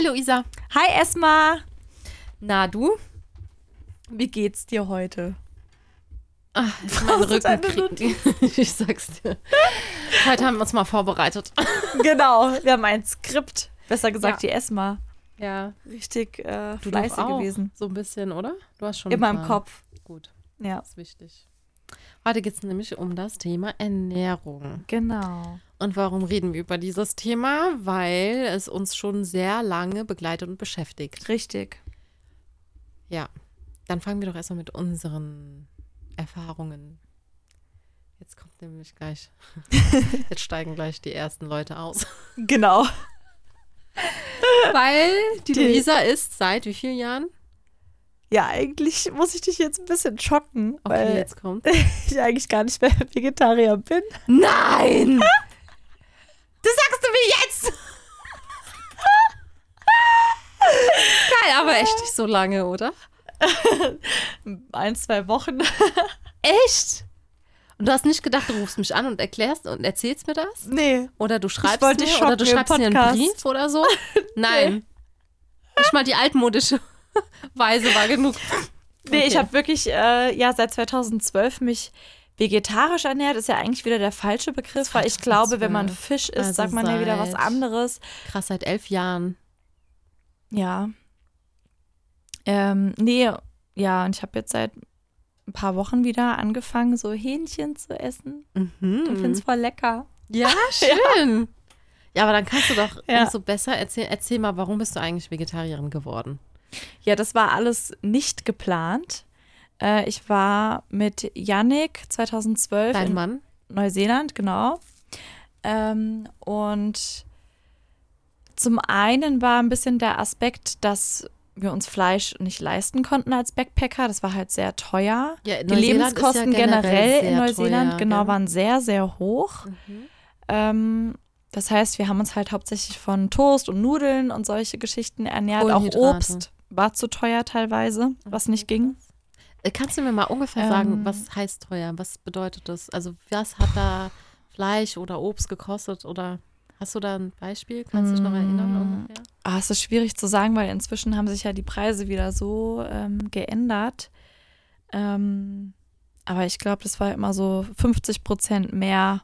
Hi Luisa. Hi Esma. Na du? Wie geht's dir heute? Ach, mein Rücken kriegt, Ich sag's dir. Heute haben wir uns mal vorbereitet. Genau, wir haben ein Skript. Besser gesagt, Ja. die Esma. Ja. Richtig äh, Du fleißig gewesen. So ein bisschen, oder? Du hast schon Immer im. Kopf. Gut, Ja, das ist wichtig. Heute geht es nämlich um das Thema Ernährung. genau. Und warum reden wir über dieses Thema? Weil es uns schon sehr lange begleitet und beschäftigt. Richtig. Ja. Dann fangen wir doch erstmal mit unseren Erfahrungen. Jetzt kommt nämlich gleich, jetzt steigen gleich die ersten Leute aus. Genau. Weil die, Die- Luisa ist seit wie vielen Jahren? Ja, eigentlich muss ich dich jetzt ein bisschen schocken, Okay, weil jetzt kommt. ich eigentlich gar nicht mehr Vegetarier bin. Nein! Das sagst du mir jetzt! Geil, aber echt nicht so lange, oder? Ein, zwei Wochen. Echt? Und du hast nicht gedacht, du rufst mich an und erklärst und erzählst mir das? Nee. Oder du schreibst mir oder du schreibst mir einen. Brief oder so? Nein. Nicht mal die altmodische Weise war genug. Nee, ich Okay. habe wirklich äh, ja seit 2012 mich vegetarisch ernährt. Ist ja eigentlich wieder der falsche Begriff, weil ich glaube, wenn man 2012. Fisch isst, Also sagt man ja wieder was anderes. Krass, seit elf Jahren. Ja. Ähm, nee, ja, und ich habe jetzt seit ein paar Wochen wieder angefangen, so Hähnchen zu essen. Mhm. Und finde es voll lecker. Ja, schön. Ja. aber dann kannst du doch Ja. umso besser erzählen. Erzähl mal, warum bist du eigentlich Vegetarierin geworden? Ja, das war alles nicht geplant. Äh, ich war mit Yannick 2012 Dein in Mann? Neuseeland, genau. Ähm, und zum einen war ein bisschen der Aspekt, dass wir uns Fleisch nicht leisten konnten als Backpacker. Das war halt sehr teuer. Ja, Die Lebenskosten generell, in sehr Neuseeland teuer, genau gell? waren sehr, sehr hoch. Mhm. Ähm, das heißt, wir haben uns halt hauptsächlich von Toast und Nudeln und solche Geschichten ernährt. Auch. Obst war zu teuer teilweise, was nicht ging. Äh, Kannst du mir mal ungefähr sagen, Ähm. was heißt teuer? Was bedeutet das? Also, was hat da Fleisch oder Obst gekostet? Oder hast du da ein Beispiel? Kannst du dich noch erinnern Mm. ungefähr? Ah, es ist schwierig zu sagen, weil inzwischen haben sich ja die Preise wieder so ähm, geändert. Ähm, aber ich glaube, das war immer so 50 Prozent mehr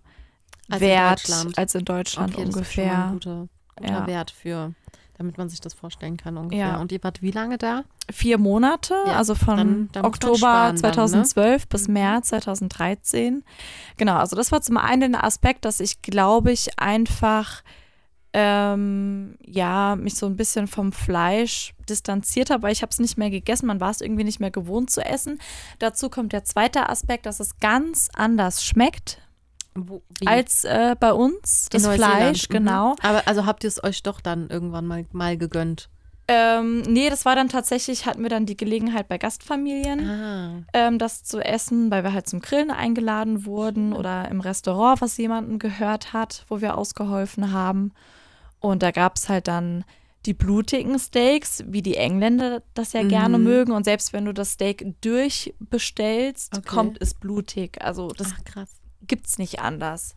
Als in wert Deutschland. als in Deutschland Okay, das ist schon ein ungefähr. guter, guter Ja. Wert für, damit man sich das vorstellen kann ungefähr. Ja. Und ihr wart wie lange da? Vier Monate, Ja, also von dann- dann Oktober sparen dann, ne? 2012 bis Mhm. März 2013. Genau, also das war zum einen der Aspekt, dass ich, glaube ich, einfach ähm, ja, mich so ein bisschen vom Fleisch distanziert habe, weil ich habe es nicht mehr gegessen, man war es irgendwie nicht mehr gewohnt zu essen. Dazu kommt der zweite Aspekt, dass es ganz anders schmeckt Wo, als äh, bei uns, das. Fleisch, Mhm. genau. Aber also habt ihr es euch doch dann irgendwann mal, mal gegönnt? Ähm, nee, das war dann tatsächlich, hatten wir dann die Gelegenheit bei Gastfamilien. Ah. ähm, das zu essen, weil wir halt zum Grillen eingeladen wurden oder im Restaurant, was jemandem gehört hat, wo wir ausgeholfen haben. Und da gab es halt dann die blutigen Steaks, wie die Engländer das ja gerne Mhm. mögen. Und selbst wenn du das Steak durchbestellst, Okay. kommt es blutig. Also das Ach, krass. Gibt's nicht anders.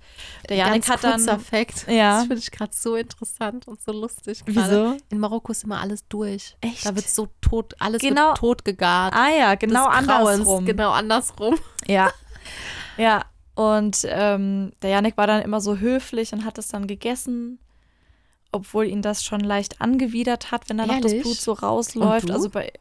Der Janik Ganz hat dann. kurzer Fact. Ja. Das finde ich gerade so interessant und so lustig. gerade. Wieso? In Marokko ist immer alles durch. Echt? Da wird so tot, alles Genau. wird tot gegart. Ah ja, genau andersrum. Genau andersrum. Ja. Ja. Und ähm, der Janik war dann immer so höflich und hat es dann gegessen, obwohl ihn das schon leicht angewidert hat, wenn dann noch das? Blut so rausläuft. Und du? Also bei,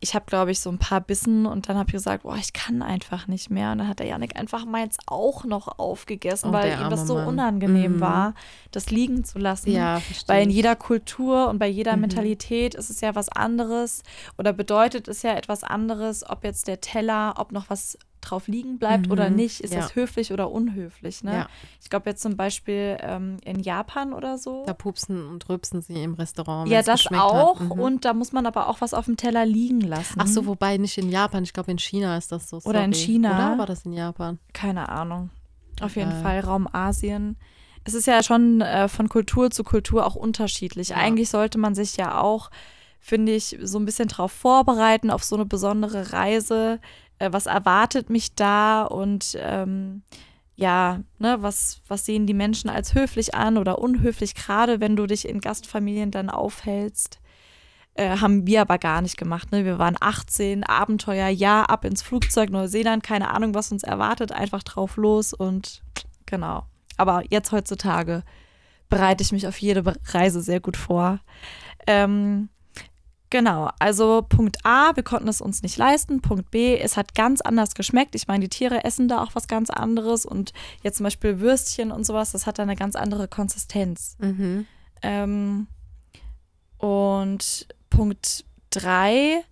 ich habe, glaube ich, so ein paar Bissen und dann habe ich gesagt, boah, ich kann einfach nicht mehr. Und dann hat der Janik einfach meins auch noch aufgegessen, Oh, weil ihm das so Mann. unangenehm Mhm. war, das liegen zu lassen. Ja. Weil in jeder Kultur und bei jeder Mhm. Mentalität ist es ja was anderes oder bedeutet es ja etwas anderes, ob jetzt der Teller, ob noch was drauf liegen bleibt oder Mhm. nicht. Ist Ja. das höflich oder unhöflich? Ne? Ja. Ich glaube jetzt zum Beispiel ähm, in Japan oder so. Da pupsen und rülpsen sie im Restaurant. ja, das auch. Mhm. Und da muss man aber auch was auf dem Teller liegen lassen. Ach so, wobei nicht in Japan. Ich glaube, in China ist das so. Oder in sorry. China. Oder war das in Japan? Keine Ahnung. Auf jeden Egal. Fall Raum Asien. Es ist ja schon äh, von Kultur zu Kultur auch unterschiedlich. Ja. Eigentlich sollte man sich ja auch, finde ich, so ein bisschen drauf vorbereiten auf so eine besondere Reise. Äh, was erwartet mich da? Und ähm, ja, ne, was, was sehen die Menschen als höflich an oder unhöflich, gerade wenn du dich in Gastfamilien dann aufhältst. Äh, haben wir aber gar nicht gemacht. Ne? Wir waren 18, Abenteuer, ja, ab ins Flugzeug, Neuseeland, keine Ahnung, was uns erwartet, einfach drauf los und genau. Aber jetzt heutzutage bereite ich mich auf jede Reise sehr gut vor. Ähm, Genau, also Punkt A, wir konnten es uns nicht leisten. Punkt B, es hat ganz anders geschmeckt. Ich meine, die Tiere essen da auch was ganz anderes und jetzt zum Beispiel Würstchen und sowas, das hat da eine ganz andere Konsistenz. Mhm. Ähm, und Punkt 3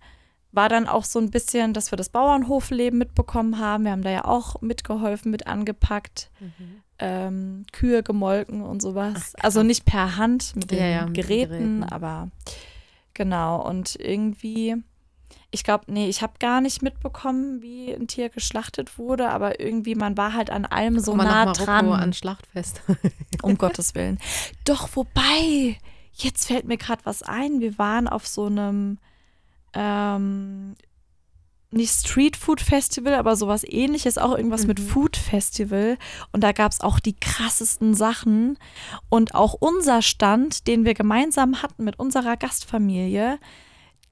war dann auch so ein bisschen, dass wir das Bauernhofleben mitbekommen haben. Wir haben da ja auch mitgeholfen, mit angepackt, Mhm. ähm, Kühe gemolken und sowas. Ach, also nicht per Hand mit den Ja, Geräten, Geräten. aber genau. Und irgendwie, ich glaube, nee, ich habe gar nicht mitbekommen, wie ein Tier geschlachtet wurde, aber irgendwie, man war halt an allem so nah nach Marokko dran. an Schlachtfest. Um Gottes Willen. Doch, wobei, jetzt fällt mir gerade was ein. Wir waren auf so einem, ähm, nicht Street Food Festival, aber sowas ähnliches, auch irgendwas mit Mhm. Food Festival. Und da gab es auch die krassesten Sachen. Und auch unser Stand, den wir gemeinsam hatten mit unserer Gastfamilie,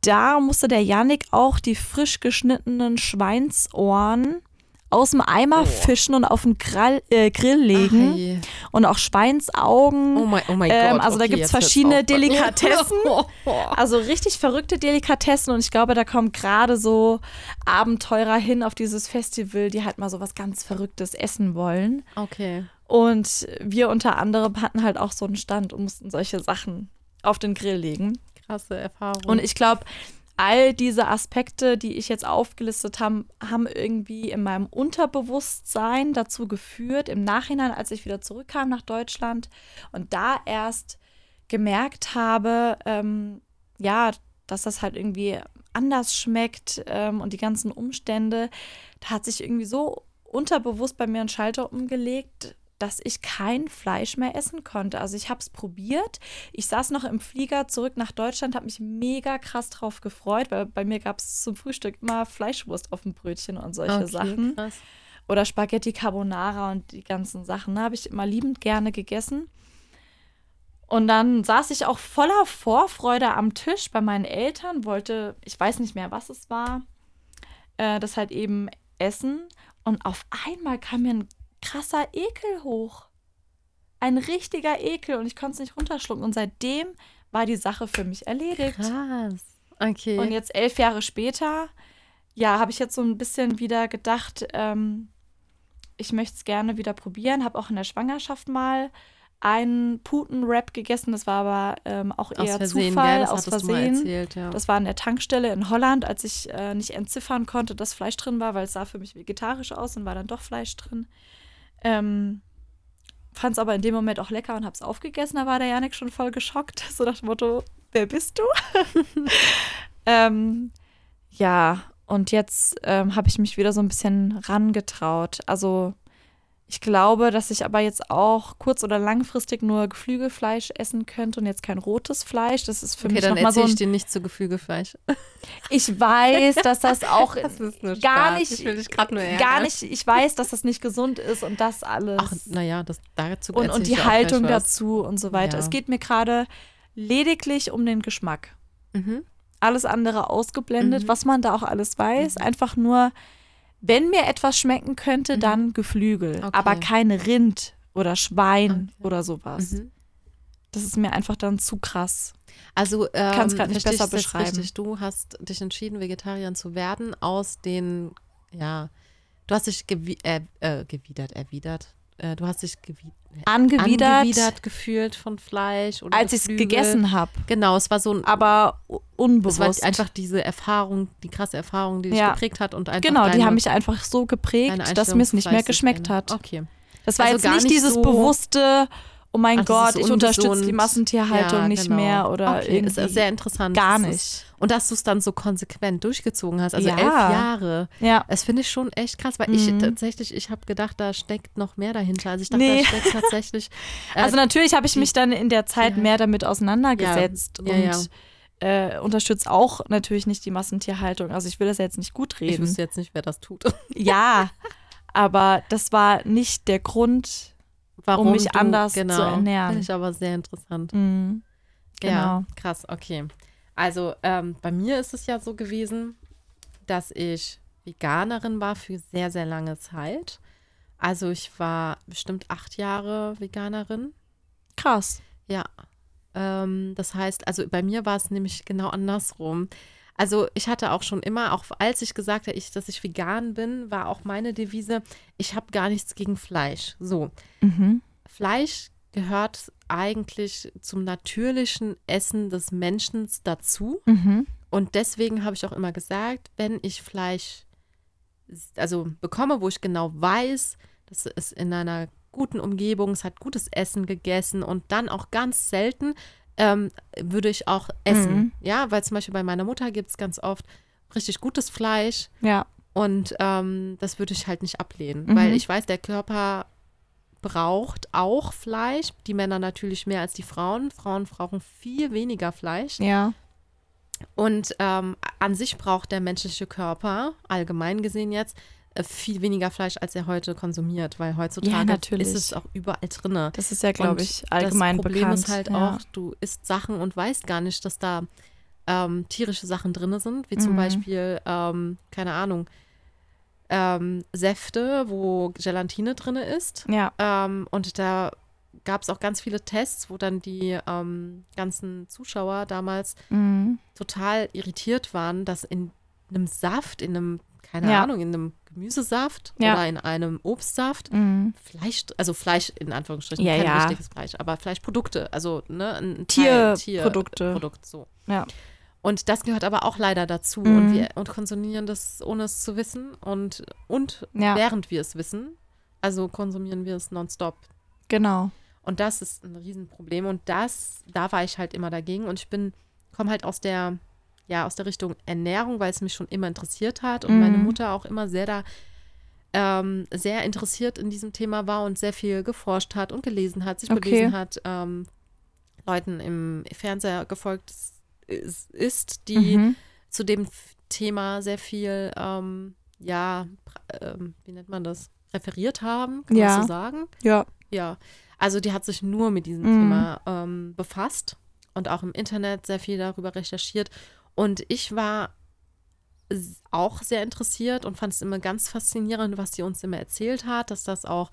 da musste der Yannick auch die frisch geschnittenen Schweinsohren aus dem Eimer Oh. fischen und auf den Grill, äh, Grill legen Ach, je. und auch Schweinsaugen. oh mein, oh mein Ähm, Gott. also da okay, gibt's jetzt hört's verschiedene. Delikatessen. Also richtig verrückte Delikatessen und ich glaube, da kommen gerade so Abenteurer hin auf dieses Festival, die halt mal so was ganz Verrücktes essen wollen. Okay. Und wir unter anderem hatten halt auch so einen Stand und mussten solche Sachen auf den Grill legen. Krasse Erfahrung. Und ich glaube, all diese Aspekte, die ich jetzt aufgelistet habe, haben irgendwie in meinem Unterbewusstsein dazu geführt, im Nachhinein, als ich wieder zurückkam nach Deutschland und da erst gemerkt habe, ähm, ja, dass das halt irgendwie anders schmeckt ähm, und die ganzen Umstände, da hat sich irgendwie so unterbewusst bei mir ein Schalter umgelegt, dass ich kein Fleisch mehr essen konnte. Also ich habe es probiert. Ich saß noch im Flieger zurück nach Deutschland, habe mich mega krass drauf gefreut, weil bei mir gab es zum Frühstück immer Fleischwurst auf dem Brötchen und solche okay, Sachen. Krass. Oder Spaghetti Carbonara und die ganzen Sachen. Ne, habe ich immer liebend gerne gegessen. Und dann saß ich auch voller Vorfreude am Tisch bei meinen Eltern, wollte, ich weiß nicht mehr, was es war, äh, das halt eben essen. Und auf einmal kam mir ein krasser Ekel hoch. Ein richtiger Ekel und ich konnte es nicht runterschlucken. Und seitdem war die Sache für mich erledigt. Krass. Okay. Und jetzt elf Jahre später, ja, habe ich jetzt so ein bisschen wieder gedacht, ähm, ich möchte es gerne wieder probieren. Habe auch in der Schwangerschaft mal einen Putenwrap gegessen. Das war aber ähm, auch aus eher Versehen, Zufall? Das aus Versehen. erzählt, ja. Das war an der Tankstelle in Holland, als ich äh, nicht entziffern konnte, dass Fleisch drin war, weil es sah für mich vegetarisch aus und war dann doch Fleisch drin. Ähm, Fand es aber in dem Moment auch lecker und habe es aufgegessen. Da war der Janik schon voll geschockt. So nach dem Motto, wer bist du? ähm, ja, und jetzt ähm, habe ich mich wieder so ein bisschen rangetraut. Also ich glaube, dass ich aber jetzt auch kurz- oder langfristig nur Geflügelfleisch essen könnte und jetzt kein rotes Fleisch. Das ist für okay, mich dann nochmal so ein ich dir nicht zu Geflügelfleisch. ich weiß, dass das auch Das gar Spaß. nicht, Ich will dich gerade nur ärgern. gar nicht, ich weiß, dass das nicht gesund ist und das alles. Ach, naja, das dazu und, und die Haltung dazu und so weiter. Ja. Es geht mir gerade lediglich um den Geschmack. Mhm. Alles andere ausgeblendet, Mhm. was man da auch alles weiß. Einfach nur, wenn mir etwas schmecken könnte, Mhm. dann Geflügel. Okay. Aber kein Rind oder Schwein Okay. oder sowas. Mhm. Das ist mir einfach dann zu krass. Also, ähm, Kann's grad nicht besser beschreiben. Richtig, du hast dich entschieden, Vegetarier zu werden aus den, ja, du hast dich gewi äh, äh, gewidert, erwidert. Äh, du hast dich gewi Angewidert, angewidert gefühlt von Fleisch oder als ich es gegessen habe. Genau, es war so ein, Aber u- es unbewusst. war einfach diese Erfahrung, die krasse Erfahrung, die dich Ja. geprägt hat und einfach Genau, die deine, haben mich einfach so geprägt, dass mir es nicht mehr geschmeckt hat. Okay. Das war Also jetzt gar nicht nicht dieses so- bewusste, oh mein Ach, Gott, ich unterstütze die. Massentierhaltung Ja, nicht genau. mehr oder okay, irgendwie. ist sehr interessant. gar nicht. Ist, und dass du es dann so konsequent durchgezogen hast, also Ja. elf Jahre. Ja, Das finde ich schon echt krass, weil ich Mhm. tatsächlich, ich habe gedacht, da steckt noch mehr dahinter. Also ich dachte, Nee. da steckt tatsächlich. Äh, also natürlich habe ich mich dann in der Zeit mehr damit auseinandergesetzt und Äh, unterstütze auch natürlich nicht die Massentierhaltung. Also ich will das jetzt nicht gut ich reden. wüsste jetzt nicht, wer das tut. Ja, Aber das war nicht der Grund, Warum um mich du- anders genau, zu ernähren. Finde ich aber sehr interessant. Mhm. Ja, Genau. krass, okay. Also ähm, bei mir ist es ja so gewesen, dass ich Veganerin war für sehr, sehr lange Zeit. Also ich war bestimmt acht Jahre Veganerin. Krass. Ja. Ähm, das heißt, also bei mir war es nämlich genau andersrum. Also ich hatte auch schon immer, auch als ich gesagt habe, ich, dass ich vegan bin, war auch meine Devise, ich habe gar nichts gegen Fleisch. So, Mhm. Fleisch gehört eigentlich zum natürlichen Essen des Menschen dazu. Mhm. Und deswegen habe ich auch immer gesagt, wenn ich Fleisch also bekomme, wo ich genau weiß, das ist in einer guten Umgebung, es hat gutes Essen gegessen und dann auch ganz selten ähm, würde ich auch essen. Mhm. Ja, weil zum Beispiel bei meiner Mutter gibt es ganz oft richtig gutes Fleisch Ja. und ähm, das würde ich halt nicht ablehnen, Mhm. weil ich weiß, der Körper braucht auch Fleisch. Die Männer natürlich mehr als die Frauen. Frauen brauchen viel weniger Fleisch. Ja. Und ähm, an sich braucht der menschliche Körper, allgemein gesehen jetzt, viel weniger Fleisch, als er heute konsumiert, weil heutzutage natürlich. ist es auch überall drinne. Das ist ja, glaube ich, allgemein das Problem bekannt. ist halt ja. auch, du isst Sachen und weißt gar nicht, dass da ähm, tierische Sachen drin sind, wie zum Mhm. Beispiel, ähm, keine Ahnung, ähm, Säfte, wo Gelatine drin ist. Ja. Ähm, und da gab es auch ganz viele Tests, wo dann die ähm, ganzen Zuschauer damals Mhm. total irritiert waren, dass in einem Saft, in einem, keine Ja. Ahnung, in einem Gemüsesaft Ja. oder in einem Obstsaft Mhm. Fleisch, also Fleisch in Anführungsstrichen, Ja, kein ja. richtiges Fleisch, aber Fleischprodukte, also ne, ein Teil- Tierprodukte. Produkt, so. Ja. Und das gehört aber auch leider dazu Mhm. und wir und konsumieren das, ohne es zu wissen und, und Ja. während wir es wissen, also konsumieren wir es nonstop. Genau. Und das ist ein Riesenproblem und das, da war ich halt immer dagegen und ich bin, komme halt aus der, ja, aus der Richtung Ernährung, weil es mich schon immer interessiert hat und Mhm. meine Mutter auch immer sehr da, ähm, sehr interessiert in diesem Thema war und sehr viel geforscht hat und gelesen hat, sich Okay. belesen hat, ähm, Leuten im Fernseher gefolgt ist, ist die Mhm. zu dem Thema sehr viel, ähm, ja, ähm, wie nennt man das, referiert haben, kann Ja. man so sagen? Ja. Ja, also die hat sich nur mit diesem Mhm. Thema ähm, befasst und auch im Internet sehr viel darüber recherchiert. Und ich war auch sehr interessiert und fand es immer ganz faszinierend, was sie uns immer erzählt hat, dass das auch,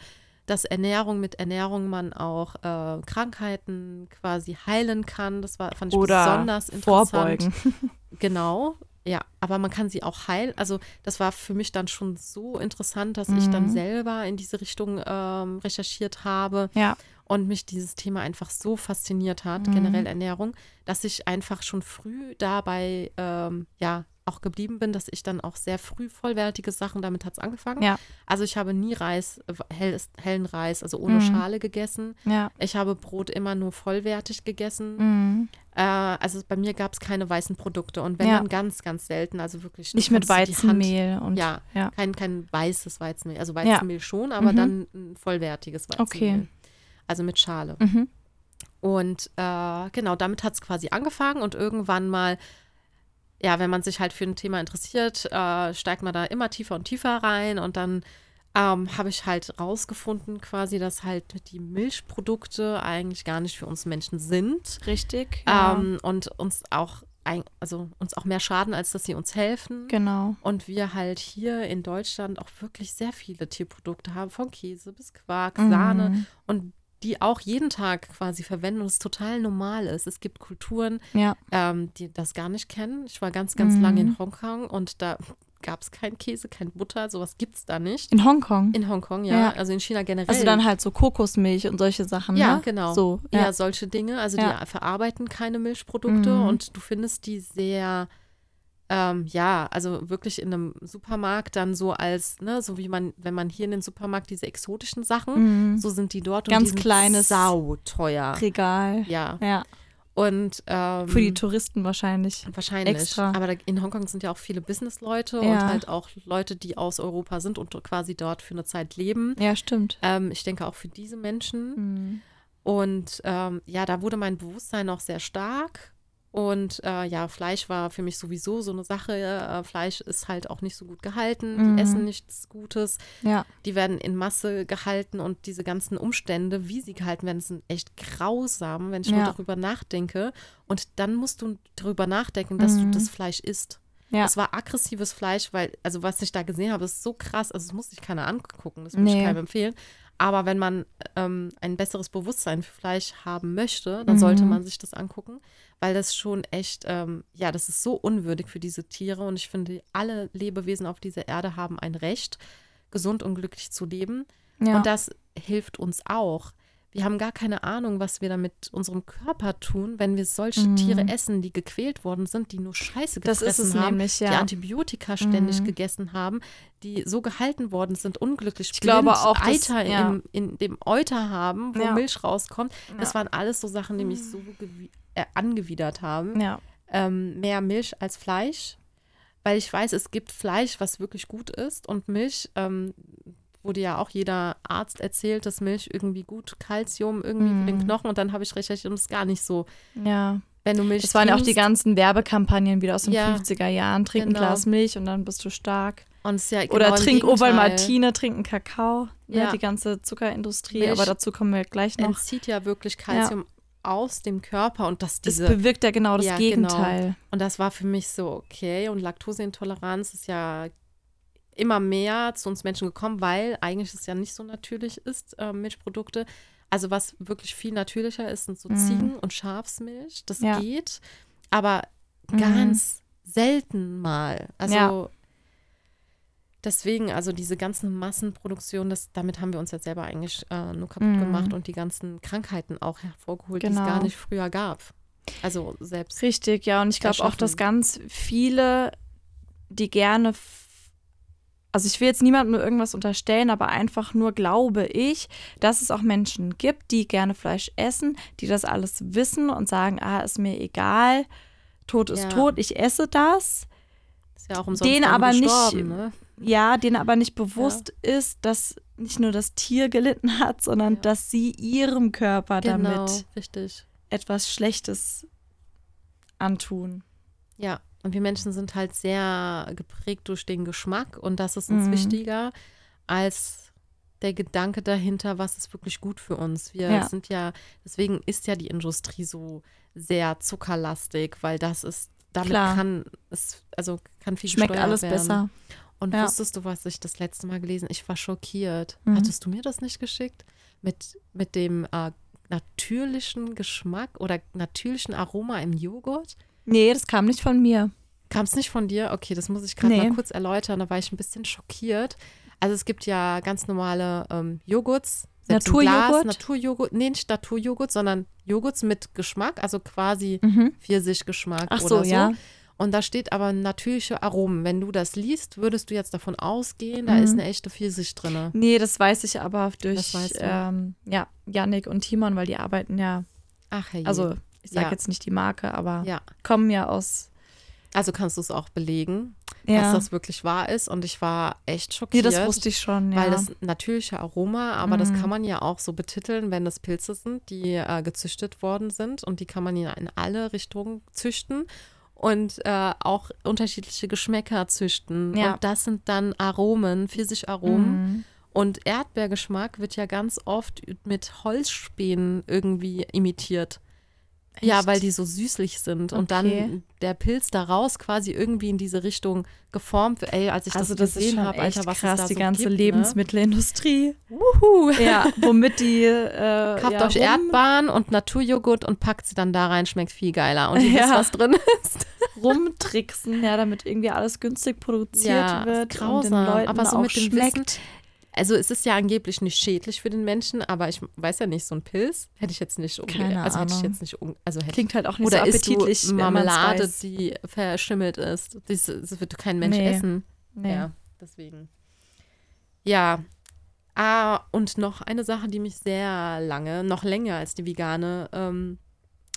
dass Ernährung mit Ernährung man auch äh, Krankheiten quasi heilen kann. Das war, fand ich Oder besonders interessant. vorbeugen. Genau, ja, aber man kann sie auch heilen. Also das war für mich dann schon so interessant, dass ich dann Mhm. selber in diese Richtung ähm, recherchiert habe Ja. Und mich dieses Thema einfach so fasziniert hat, Mhm. generell Ernährung, dass ich einfach schon früh dabei, ähm, ja, auch geblieben bin, dass ich dann auch sehr früh vollwertige Sachen, damit hat es angefangen. Ja. Also ich habe nie Reis, hell, hellen Reis, also ohne Mhm. Schale gegessen. Ja. Ich habe Brot immer nur vollwertig gegessen. Mhm. Äh, also bei mir gab es keine weißen Produkte und wenn Ja. dann ganz, ganz selten, also wirklich. Nicht mit die Hand- Weizenmehl und Ja, ja. kein, kein weißes Weizenmehl. Also Weizenmehl schon, aber Mhm. dann ein vollwertiges Weizenmehl. Okay. Also mit Schale. Mhm. Und äh, genau, damit hat es quasi angefangen und irgendwann mal, ja, wenn man sich halt für ein Thema interessiert, äh, steigt man da immer tiefer und tiefer rein und dann ähm, habe ich halt rausgefunden quasi, dass halt die Milchprodukte eigentlich gar nicht für uns Menschen sind Richtig. Ja. ähm, und uns auch, also uns auch mehr schaden, als dass sie uns helfen. genau. Und wir halt hier in Deutschland auch wirklich sehr viele Tierprodukte haben, von Käse bis Quark, Mhm. Sahne und die auch jeden Tag quasi verwenden und es total normal ist. Es gibt Kulturen, Ja. ähm, die das gar nicht kennen. Ich war ganz, ganz Mhm. lange in Hongkong und da gab es kein Käse, kein Butter, sowas gibt es da nicht. In Hongkong. In Hongkong, ja. Ja. Also in China generell. also dann halt so Kokosmilch und solche Sachen. Ja, ne? genau. So. Ja, Ja. solche Dinge. Also die verarbeiten keine Milchprodukte Mhm. und du findest die sehr, ähm, ja, also wirklich in einem Supermarkt dann so als, ne, so wie man, wenn man hier in den Supermarkt diese exotischen Sachen, Mhm. so sind die dort Ganz und die kleines sauteuer. Regal. Ja. Ja. Und ähm, Für die Touristen wahrscheinlich. Wahrscheinlich. Extra. Aber da, in Hongkong sind ja auch viele Businessleute Ja. und halt auch Leute, die aus Europa sind und quasi dort für eine Zeit leben. Ja, stimmt. Ähm, ich denke auch für diese Menschen. Mhm. Und ähm, ja, da wurde mein Bewusstsein auch sehr stark. Und äh, ja, Fleisch war für mich sowieso so eine Sache. Äh, Fleisch ist halt auch nicht so gut gehalten. Die Mhm. essen nichts Gutes. Ja. Die werden in Masse gehalten und diese ganzen Umstände, wie sie gehalten werden, sind echt grausam, wenn ich nur Ja. darüber nachdenke. Und dann musst du darüber nachdenken, dass Mhm. du das Fleisch isst. Ja. Es war aggressives Fleisch, weil, also was ich da gesehen habe, ist so krass. Also, das muss sich keiner angucken, das würde ich Nee. keinem empfehlen. Aber wenn man ähm, ein besseres Bewusstsein für Fleisch haben möchte, dann sollte Mhm. man sich das angucken, weil das schon echt, ähm, ja, das ist so unwürdig für diese Tiere. Und ich finde, alle Lebewesen auf dieser Erde haben ein Recht, gesund und glücklich zu leben. ja. Und das hilft uns auch. Wir haben gar keine Ahnung, was wir da mit unserem Körper tun, wenn wir solche Mhm. Tiere essen, die gequält worden sind, die nur Scheiße gefressen haben, nämlich, die ja. Antibiotika ständig Mhm. gegessen haben, die so gehalten worden sind, unglücklich, Ich glaube blind, auch, dass- Eiter ja. im, in dem Euter haben, wo Ja. Milch rauskommt. Das waren alles so Sachen, die mich so äh, angewidert haben. Ähm, mehr Milch als Fleisch, weil ich weiß, es gibt Fleisch, was wirklich gut ist und Milch, ähm, wurde ja auch jeder Arzt erzählt, dass Milch irgendwie gut Kalzium irgendwie für den Mhm. Knochen und dann habe ich recherchiert und es ist gar nicht so. ja. Wenn du Milch Das waren ja auch die ganzen Werbekampagnen wieder aus den Ja. 50er Jahren. Trink ein Genau. Glas Milch und dann bist du stark. ja Oder genau im trink Gegenteil. Ovalmartine, trink einen Kakao. Ne, Ja. Die ganze Zuckerindustrie, Milch aber dazu kommen wir gleich noch. entzieht ja wirklich Kalzium aus dem Körper und Das diese bewirkt ja genau das Ja, genau. Gegenteil. und das war für mich so okay und Laktoseintoleranz ist ja immer mehr zu uns Menschen gekommen, weil eigentlich es ja nicht so natürlich ist äh, Milchprodukte. Also was wirklich viel natürlicher ist, sind so Mhm. Ziegen- und Schafsmilch. Das Ja. geht, aber Mhm. ganz selten mal. Also Ja. deswegen, also diese ganzen Massenproduktionen, das, damit haben wir uns jetzt selber eigentlich äh, nur kaputt Mhm. gemacht und die ganzen Krankheiten auch hervorgeholt, die es Genau. gar nicht früher gab. Also selbst. Richtig, ja. Und ich glaube auch, dass ganz viele, die gerne, also ich will jetzt niemandem nur irgendwas unterstellen, aber einfach nur glaube ich, dass es auch Menschen gibt, die gerne Fleisch essen, die das alles wissen und sagen, ah, ist mir egal, Tod ist Ja. tot, ich esse das. Ist ja auch umsonst Den aber nicht- Ne? Ja, denen aber nicht bewusst ist, dass nicht nur das Tier gelitten hat, sondern Ja. dass sie ihrem Körper Genau, damit richtig. etwas Schlechtes antun. Ja, und wir Menschen sind halt sehr geprägt durch den Geschmack und das ist uns Mhm. wichtiger als der Gedanke dahinter, was ist wirklich gut für uns. Wir Ja. sind ja, deswegen ist ja die Industrie so sehr zuckerlastig, weil das ist, damit Klar. kann es, also kann viel Schmeckt alles werden. besser. Und Ja. wusstest du, was ich das letzte Mal gelesen? Ich war schockiert. Mhm. Hattest du mir das nicht geschickt? Mit, mit dem äh, natürlichen Geschmack oder natürlichen Aroma im Joghurt? Nee, das kam nicht von mir. Kam es nicht von dir? Okay, das muss ich gerade Nee. mal kurz erläutern. Da war ich ein bisschen schockiert. Also es gibt ja ganz normale ähm, Joghurts. Naturjoghurt? Naturjoghurt. Nee, nicht Naturjoghurt, sondern Joghurts mit Geschmack, also quasi Mhm. Pfirsichgeschmack Ach so, oder so. ja. Und da steht aber natürliche Aromen. Wenn du das liest, würdest du jetzt davon ausgehen, da Mhm. ist eine echte Pfirsich drin. Nee, das weiß ich aber durch ähm, ja, Yannick und Timon, weil die arbeiten ja, Ach, hey. also ich sage Ja. jetzt nicht die Marke, aber ja. kommen ja aus. Also kannst du es auch belegen, dass Ja, das wirklich wahr ist. Und ich war echt nee, schockiert. das wusste ich schon, ja. Weil das natürliche Aroma, aber das Mhm. kann man ja auch so betiteln, wenn das Pilze sind, die äh, gezüchtet worden sind und die kann man ja in alle Richtungen züchten und äh, auch unterschiedliche Geschmäcker züchten. Ja. Und das sind dann Aromen, Pfirsicharomen. Mhm. Und Erdbeergeschmack wird ja ganz oft mit Holzspänen irgendwie imitiert. Ja, Echt? weil die so süßlich sind und Okay. dann der Pilz daraus quasi irgendwie in diese Richtung geformt wird. Ey, als ich Also das das gesehen habe, Alter, was krass, da die so ganze gibt, ne? Lebensmittelindustrie. Wuhu. Ja, womit die äh, Kauft ja, euch Erdbeeren und Naturjoghurt und packt sie dann da rein, schmeckt viel geiler. Und ihr Ja. wisst, was drin ist. rumtricksen, ja, damit irgendwie alles günstig produziert Ja, wird und grausam, den Leuten aber so auch mit dem schmeckt. Also es ist ja angeblich nicht schädlich für den Menschen, aber ich weiß ja nicht, so ein Pilz hätte ich jetzt nicht, Keine also hätte ich Ahnung. jetzt nicht, un- also hätte Klingt halt auch nicht oder so isst appetitlich, du wenn man's Marmelade, die verschimmelt ist. Das, das wird kein Mensch Nee. essen. Nee. Ja, deswegen. Ja. Ah, und noch eine Sache, die mich sehr lange, noch länger als die vegane ähm,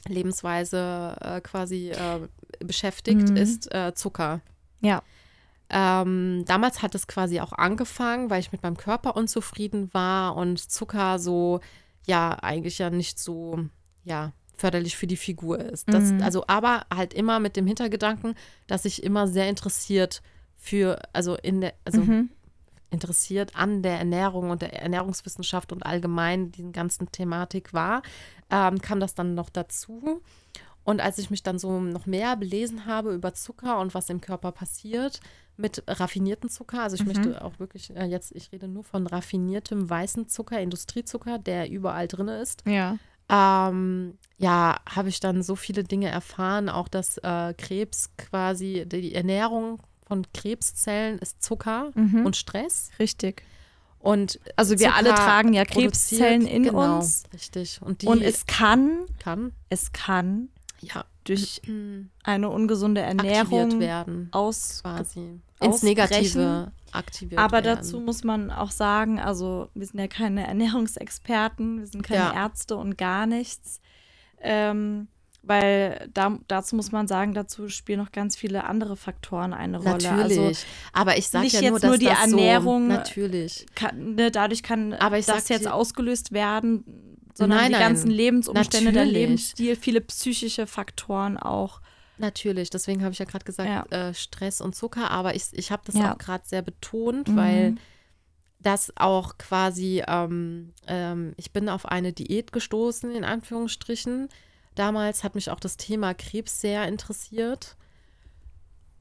Lebensweise äh, quasi äh, beschäftigt, Mhm. ist äh, Zucker. Ja. Ähm, damals hat es quasi auch angefangen, weil ich mit meinem Körper unzufrieden war und Zucker so, ja, eigentlich ja nicht so, ja, förderlich für die Figur ist. Das, Mhm. Also, aber halt immer mit dem Hintergedanken, dass ich immer sehr interessiert für, also in der, also Mhm. interessiert an der Ernährung und der Ernährungswissenschaft und allgemein diesen ganzen Thematik war, ähm, kam das dann noch dazu. Und als ich mich dann so noch mehr belesen habe über Zucker und was im Körper passiert mit raffinierten Zucker, also ich Mhm. möchte auch wirklich äh, jetzt, ich rede nur von raffiniertem weißen Zucker, Industriezucker, der überall drin ist. Ja. Ähm, ja, habe ich dann so viele Dinge erfahren, auch dass äh, Krebs quasi, die Ernährung von Krebszellen ist Zucker Mhm. und Stress. Richtig. Und Also wir Zucker alle tragen ja Krebszellen in genau, uns. Richtig. Und die Und es kann, kann es kann ja durch eine ungesunde Ernährung werden, aus. quasi. Ins. Negative aktiviert Aber werden. dazu muss man auch sagen, also wir sind ja keine Ernährungsexperten, wir sind keine Ja. Ärzte und gar nichts. Ähm, weil da, dazu muss man sagen, dazu spielen noch ganz viele andere Faktoren eine Rolle. Natürlich. Also aber ich sage ja jetzt nur, dass nur die das Ernährung- So, natürlich. kann, ne, dadurch kann Aber ich das jetzt dir- ausgelöst werden, sondern Nein, die nein. ganzen Lebensumstände, der Natürlich. Lebensstil, viele psychische Faktoren auch. Natürlich, deswegen habe ich ja gerade gesagt, Ja. äh, Stress und Zucker, aber ich, ich habe das Ja. auch gerade sehr betont, Mhm. weil das auch quasi, ähm, ähm, ich bin auf eine Diät gestoßen, in Anführungsstrichen. Damals hat mich auch das Thema Krebs sehr interessiert.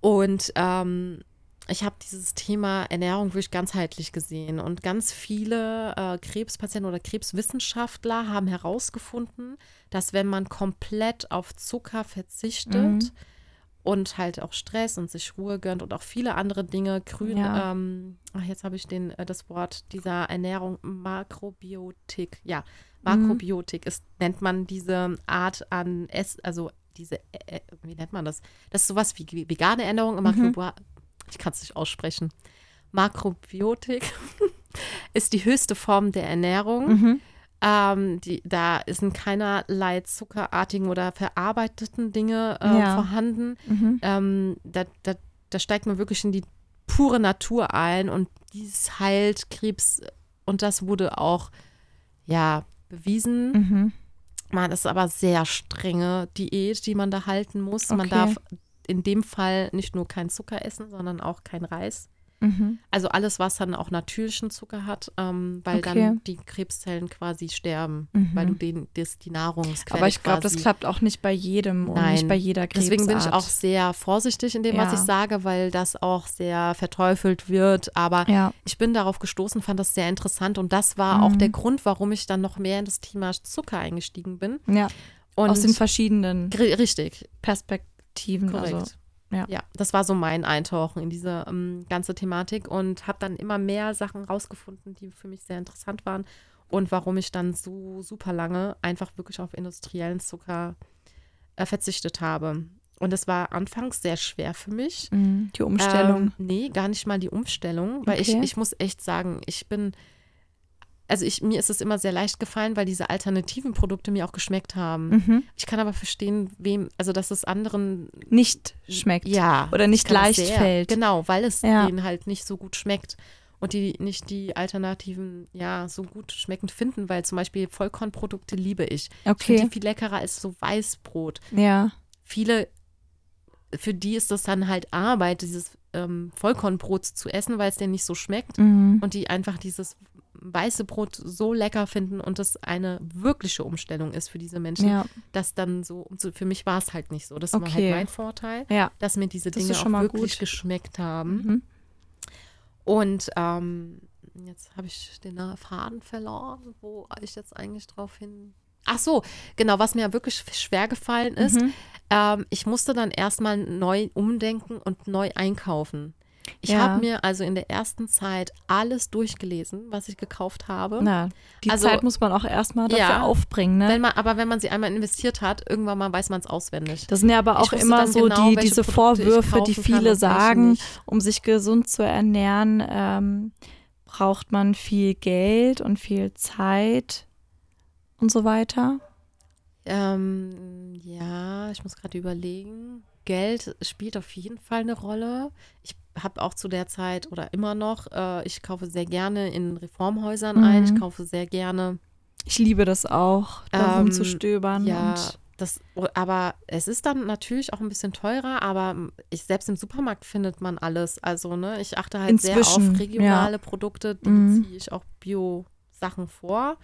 Und ähm, ich habe dieses Thema Ernährung wirklich ganzheitlich gesehen. Und ganz viele äh, Krebspatienten oder Krebswissenschaftler haben herausgefunden, dass wenn man komplett auf Zucker verzichtet Mhm. und halt auch Stress und sich Ruhe gönnt und auch viele andere Dinge, grün, Ja. ähm, ach, jetzt habe ich den, äh, das Wort dieser Ernährung, Makrobiotik, ja, Mhm. Makrobiotik ist, nennt man diese Art an Ess, also diese, äh, äh, wie nennt man das? Das ist sowas wie vegane Ernährung, Mhm. Ich kann es nicht aussprechen. Makrobiotik ist die höchste Form der Ernährung. Mhm. Ähm, die, da sind keinerlei zuckerartigen oder verarbeiteten Dinge äh, Ja. vorhanden. Mhm. Ähm, da, da, da steigt man wirklich in die pure Natur ein und dies heilt Krebs. Und das wurde auch, ja, bewiesen. Mhm. Man ist aber sehr strenge Diät, die man da halten muss. Man Okay. darf in dem Fall nicht nur kein Zucker essen, sondern auch kein Reis. Mhm. Also alles, was dann auch natürlichen Zucker hat, ähm, weil Okay. dann die Krebszellen quasi sterben, Mhm. weil du den, das, die Nahrungsquelle Aber ich glaube, das klappt auch nicht bei jedem und Nein. nicht bei jeder Krebsart. Deswegen bin ich auch sehr vorsichtig in dem, was Ja. ich sage, weil das auch sehr verteufelt wird. Aber Ja. ich bin darauf gestoßen, fand das sehr interessant und das war Mhm. auch der Grund, warum ich dann noch mehr in das Thema Zucker eingestiegen bin. ja. Und Aus den verschiedenen richtig, Perspektiven. Korrekt. Also, ja. ja. das war so mein Eintauchen in diese ähm, ganze Thematik und habe dann immer mehr Sachen rausgefunden, die für mich sehr interessant waren und warum ich dann so super lange einfach wirklich auf industriellen Zucker äh, verzichtet habe. Und es war anfangs sehr schwer für mich. mhm. die Umstellung. Ähm, nee, gar nicht mal die Umstellung, weil ich, Okay. ich muss echt sagen, ich bin, also ich, mir ist es immer sehr leicht gefallen, weil diese alternativen Produkte mir auch geschmeckt haben. mhm. Ich kann aber verstehen, wem, also dass es anderen Nicht schmeckt. ja Oder nicht ich leicht sehr, fällt. Genau, weil es Ja. denen halt nicht so gut schmeckt und die nicht die Alternativen ja so gut schmeckend finden, weil zum Beispiel Vollkornprodukte liebe ich. Ich finde Okay. die viel leckerer als so Weißbrot. Ja. Viele, für die ist das dann halt Arbeit, dieses ähm, Vollkornbrot zu essen, weil es denen nicht so schmeckt Mhm. und die einfach dieses weiße Brot so lecker finden und das eine wirkliche Umstellung ist für diese Menschen, Ja. dass dann so, für mich war es halt nicht so. Das war halt Okay. mein Vorteil, Ja. dass mir diese Dinge auch wirklich gut. geschmeckt haben. Mhm. Und ähm, jetzt habe ich den Faden verloren, wo ich jetzt eigentlich drauf hin. Ach so, genau, was mir wirklich schwer gefallen ist, Mhm. ähm, ich musste dann erstmal neu umdenken und neu einkaufen. Ich Ja. habe mir also in der ersten Zeit alles durchgelesen, was ich gekauft habe. Na, die Also- Zeit muss man auch erstmal dafür Ja. aufbringen, ne? Wenn man, aber wenn man sie einmal investiert hat, irgendwann mal weiß man es auswendig. Das sind ja aber auch immer so genau, die, diese Produkte Vorwürfe, die viele sagen, um sich gesund zu ernähren, ähm, braucht man viel Geld und viel Zeit und so weiter. Ähm, ja, ich muss gerade überlegen. Geld spielt auf jeden Fall eine Rolle. Ich habe auch zu der Zeit oder immer noch, äh, ich kaufe sehr gerne in Reformhäusern ein. Mhm. Ich kaufe sehr gerne Ich liebe das auch, da Ähm, rumzustöbern. ja, und das, aber es ist dann natürlich auch ein bisschen teurer, aber ich selbst im Supermarkt findet man alles. Also, ne, ich achte halt sehr Inzwischen, auf regionale ja. Produkte, die Mhm. ziehe ich auch Bio-Sachen vor.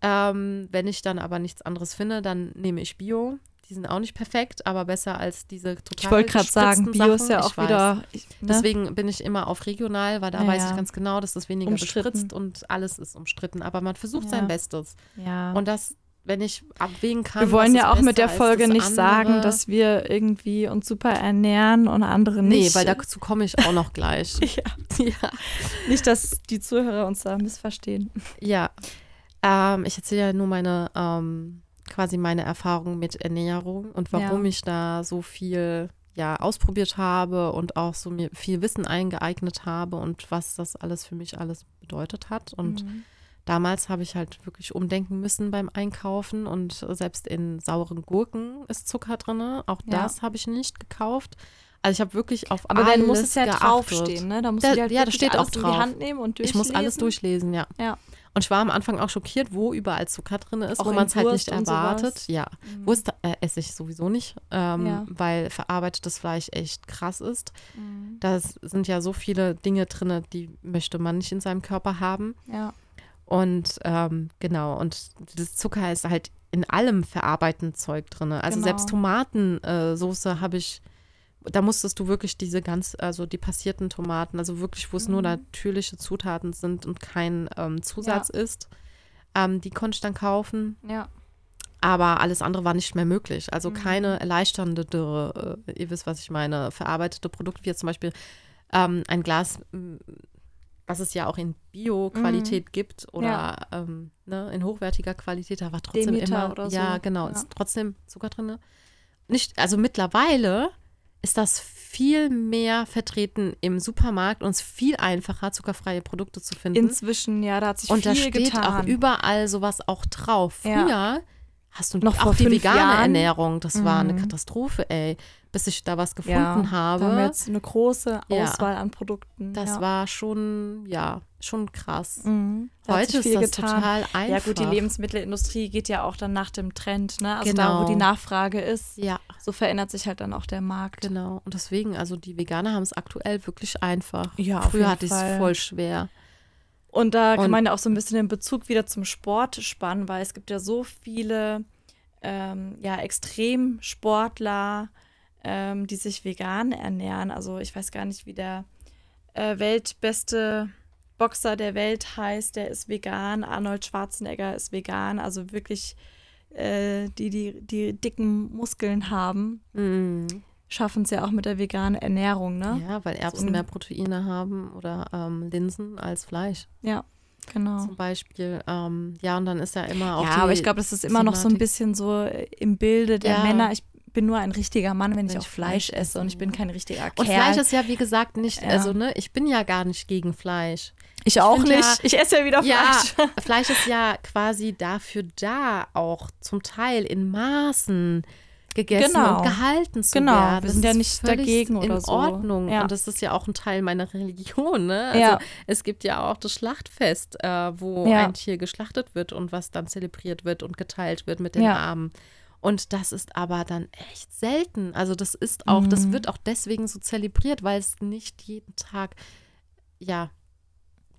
Ähm, wenn ich dann aber nichts anderes finde, dann nehme ich Bio. Die sind auch nicht perfekt, aber besser als diese total Ich wollte gerade sagen, Bio ist ja auch wieder. Ich, ne? Deswegen bin ich immer auf regional, weil da Ja, weiß ich ganz genau, dass das weniger bespritzt und alles ist umstritten. Aber man versucht Ja. sein Bestes. ja. Und das, wenn ich abwägen kann. wir wollen ja auch mit der Folge nicht andere. sagen, dass wir irgendwie uns super ernähren und andere Nee, nicht. weil dazu komme ich auch noch gleich. ja, ja. nicht, dass die Zuhörer uns da missverstehen. ja. Ähm, ich erzähle ja nur meine, ähm, quasi meine Erfahrung mit Ernährung und warum Ja. ich da so viel ja, ausprobiert habe und auch so mir viel Wissen eingeeignet habe und was das alles für mich alles bedeutet hat. Und Mhm. Damals habe ich halt wirklich umdenken müssen beim Einkaufen und selbst in sauren Gurken ist Zucker drin. Auch Ja. das habe ich nicht gekauft. Also ich habe wirklich auf Aber alles dann muss es ja geachtet. draufstehen, ne? Da musst Da- du halt ja, da steht auch in drauf. die Hand nehmen und Ich muss alles durchlesen. durchlesen, ja. Ja. Und ich war am Anfang auch schockiert, wo überall Zucker drin ist, Auch wo man es halt nicht erwartet. sowas. Ja, Mhm. Wurst äh, esse ich sowieso nicht, ähm, Ja. weil verarbeitetes Fleisch echt krass ist. Mhm. Da sind ja so viele Dinge drin, die möchte man nicht in seinem Körper haben. Ja. Und ähm, genau, und das Zucker ist halt in allem verarbeiteten Zeug drin. Also Genau. selbst Tomatensoße habe ich, da musstest du wirklich diese ganz, also die passierten Tomaten, also wirklich, wo es nur Mhm. natürliche Zutaten sind und kein ähm, Zusatz ist, ähm, die konnte ich dann kaufen. Ja. Aber alles andere war nicht mehr möglich. Also Mhm. keine erleichternde, äh, ihr wisst, was ich meine, verarbeitete Produkte, wie jetzt zum Beispiel ähm, ein Glas, m, was es ja auch in Bio-Qualität gibt oder Mhm. Ja. ähm, ne, in hochwertiger Qualität, da war trotzdem Demeter immer, oder so. ja genau, Ja. ist trotzdem Zucker drin. Nicht, also mittlerweile ist das viel mehr vertreten im Supermarkt und es ist viel einfacher, zuckerfreie Produkte zu finden. Inzwischen, ja, da hat sich Und viel da steht getan. auch überall sowas auch drauf. Ja. Früher hast du Noch auch die vegane Jahren? Ernährung. Das war eine Mhm. Katastrophe, ey. Bis ich da was gefunden ja, Da haben wir habe. jetzt eine große Ja. Auswahl an Produkten. Das ja. war schon, ja, schon krass. Mhm. Heute ist das getan. total einfach. Ja, gut, die Lebensmittelindustrie geht ja auch dann nach dem Trend, ne? Also Genau. da, wo die Nachfrage ist, Ja, so verändert sich halt dann auch der Markt. genau. Und deswegen, also die Veganer haben es aktuell wirklich einfach. Ja, Früher hatte ich es voll schwer. Und da kann Und- man ja auch so ein bisschen den Bezug wieder zum Sport spannen, weil es gibt ja so viele ähm, ja, Extremsportler, ähm, die sich vegan ernähren. Also ich weiß gar nicht, wie der äh, weltbeste Boxer der Welt heißt, der ist vegan. Arnold Schwarzenegger ist vegan. Also wirklich äh, die, die, die dicken Muskeln haben, Mhm. schaffen es ja auch mit der veganen Ernährung, ne? Ja, weil Erbsen ein- mehr Proteine haben oder ähm, Linsen als Fleisch Ja, genau. zum Beispiel. Ähm, ja, und dann ist ja immer auch Ja, die aber ich glaube, das ist immer noch so ein Thematik- bisschen so äh, im Bilde der Ja. Männer. Ich bin nur ein richtiger Mann, wenn, ich Wenn auch ich Fleisch Fleisch esse und ich bin kein richtiger Und Kerl. Fleisch ist ja, wie gesagt, nicht, Ja. also ne, ich bin ja gar nicht gegen Fleisch. ich auch find nicht. ja- ich esse ja wieder Ja, Fleisch. Fleisch ist ja quasi dafür da, auch zum Teil in Maßen gegessen Genau. und gehalten zu Genau, werden. wir Das sind ja nicht dagegen in oder so. Ordnung. Ja. Und das ist ja auch ein Teil meiner Religion. Ne? Also Ja. es gibt ja auch das Schlachtfest, äh, wo Ja. ein Tier geschlachtet wird und was dann zelebriert wird und geteilt wird mit den. Armen. Und das ist aber dann echt selten. Also das ist auch, das Mhm. wird auch deswegen so zelebriert, weil es nicht jeden Tag, ja,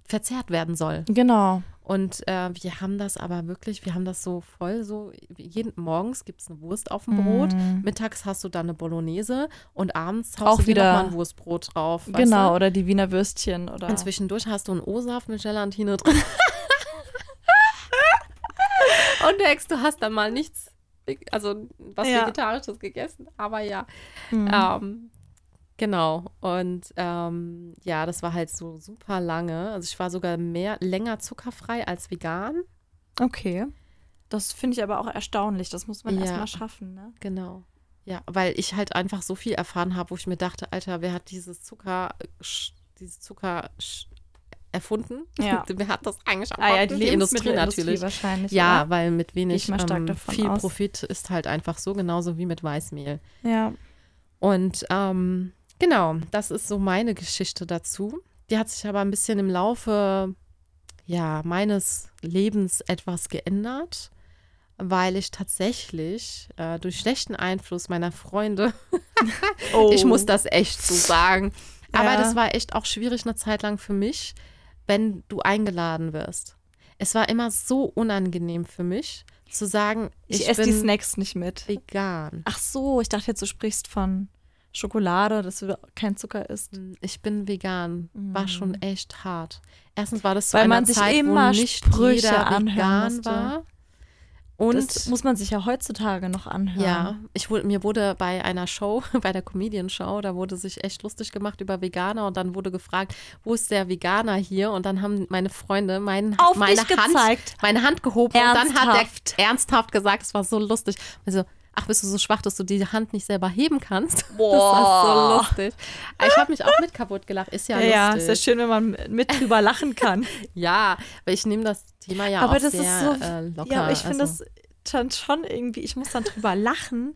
verzehrt werden soll. Genau. Und äh, wir haben das aber wirklich, wir haben das so voll so, jeden morgens gibt es eine Wurst auf dem Brot, Mhm. mittags hast du dann eine Bolognese und abends haust Auch du wieder- mal ein Wurstbrot drauf. Genau, Du? oder die Wiener Würstchen oder. Und zwischendurch hast du einen O-Saft mit Gelatine drin. und denkst, du hast dann mal nichts, also was Ja. Vegetarisches gegessen. Aber ja, Mhm. ähm, genau. Und ähm, ja, das war halt so super lange. Also ich war sogar mehr, länger zuckerfrei als vegan. Okay. Das finde ich aber auch erstaunlich. Das muss man Ja. erstmal schaffen, ne? Genau. Ja, weil ich halt einfach so viel erfahren habe, wo ich mir dachte, Alter, wer hat dieses Zucker, sch- dieses Zucker erfunden? Ja. wer hat das eigentlich Ah ja, erfunden? die, Lebensmittelindustrie natürlich. wahrscheinlich. Ja, oder? weil mit wenig ähm, viel aus. Profit ist halt einfach so, genauso wie mit Weißmehl. Ja. Und ähm, genau, das ist so meine Geschichte dazu. Die hat sich aber ein bisschen im Laufe ja, meines Lebens etwas geändert. weil ich tatsächlich äh, durch schlechten Einfluss meiner Freunde, Oh. ich muss das echt so sagen, aber Ja. das war echt auch schwierig eine Zeit lang für mich, wenn du eingeladen wirst. Es war immer so unangenehm für mich zu sagen, Ich, ich, esse bin die Snacks nicht mit. vegan. Ach so, ich dachte jetzt, du sprichst von Schokolade, dass du kein Zucker isst. Ich bin vegan. War schon echt hart. Erstens war das zu Weil man sich Zeit, immer wo nicht Sprüche jeder vegan musste. war. Und das muss man sich ja heutzutage noch anhören. ja, ich wurde, mir wurde bei einer Show, bei der Comedian-Show, da wurde sich echt lustig gemacht über Veganer und dann wurde gefragt, wo ist der Veganer hier? Und dann haben meine Freunde mein, Auf meine, Hand, gezeigt. meine Hand gehoben und dann hat Ernsthaft? der ernsthaft gesagt, es war so lustig. Also, ach, bist du so schwach, dass du die Hand nicht selber heben kannst? Das war so lustig. Aber Ich habe mich auch mit kaputt gelacht. Ist ja, Ja, ja, lustig. ist ja schön, wenn man mit drüber lachen kann. Ja, weil ich nehme das Thema ja aber auch das sehr ist so, äh, locker. ja, aber ich finde also, das dann schon irgendwie, ich muss dann drüber lachen,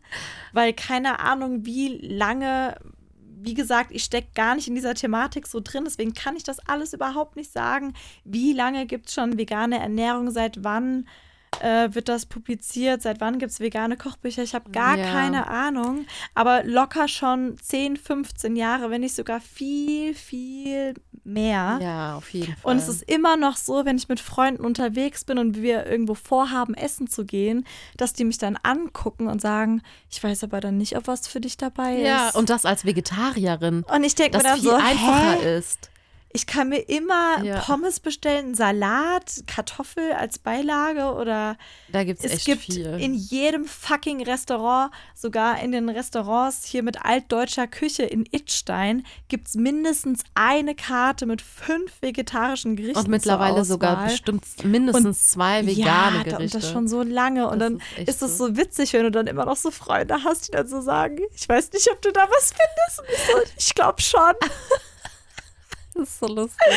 weil keine Ahnung, wie lange, wie gesagt, ich stecke gar nicht in dieser Thematik so drin, deswegen kann ich das alles überhaupt nicht sagen. Wie lange gibt es schon vegane Ernährung, seit wann äh, wird das publiziert, seit wann gibt es vegane Kochbücher? Ich habe gar Ja. keine Ahnung, aber locker schon 10, 15 Jahre, wenn nicht sogar viel, viel mehr. ja, auf jeden Fall. Und es ist immer noch so, wenn ich mit Freunden unterwegs bin und wir irgendwo vorhaben, essen zu gehen, dass die mich dann angucken und sagen, ich weiß aber dann nicht, ob was für dich dabei ist. ja, und das als Vegetarierin, und ich denke mir das dann viel so, einfacher hä? ist. Ich kann mir immer Ja. Pommes bestellen, Salat, Kartoffel als Beilage oder Da gibt es echt gibt viel. in jedem fucking Restaurant, sogar in den Restaurants hier mit altdeutscher Küche in Itstein, gibt es mindestens eine Karte mit fünf vegetarischen Gerichten. und mittlerweile sogar bestimmt mindestens zwei vegane ja, Gerichte. und das schon so lange. Und Das dann ist ist es so. so witzig, wenn du dann immer noch so Freunde hast, die dann so sagen, ich weiß nicht, ob du da was findest. Und ich so, ich glaube schon. Das ist so lustig.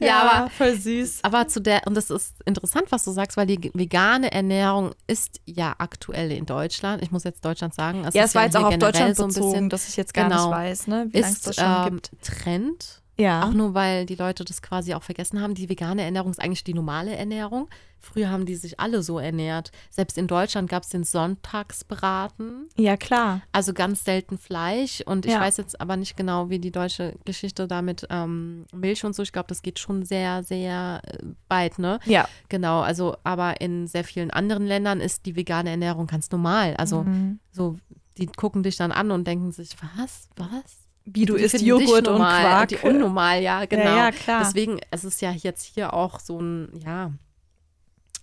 ja, aber voll süß. Aber zu der, und das ist interessant, was du sagst, weil die vegane Ernährung ist ja aktuell in Deutschland. Ich muss jetzt Deutschland sagen. Ja, ist es war jetzt hier auch auf Deutschland so ein bezogen, bisschen, dass ich jetzt gar Genau. nicht weiß, ne, wie lange es das schon ähm, gibt. Trend. Ja. Auch nur, weil die Leute das quasi auch vergessen haben. Die vegane Ernährung ist eigentlich die normale Ernährung. Früher haben die sich alle so ernährt. Selbst in Deutschland gab es den Sonntagsbraten. ja, klar. Also ganz selten Fleisch. Und ich Ja. weiß jetzt aber nicht genau, wie die deutsche Geschichte da mit ähm, Milch und so. Ich glaube, das geht schon sehr, sehr äh, weit, ne? Ja. Genau, also aber in sehr vielen anderen Ländern ist die vegane Ernährung ganz normal. Also Mhm. so, die gucken dich dann an und denken sich, was, was? Wie du Die isst Joghurt dich und normal, Quark. Die unnormal, ja, genau. ja, klar. Deswegen, es ist ja jetzt hier auch so ein, ja,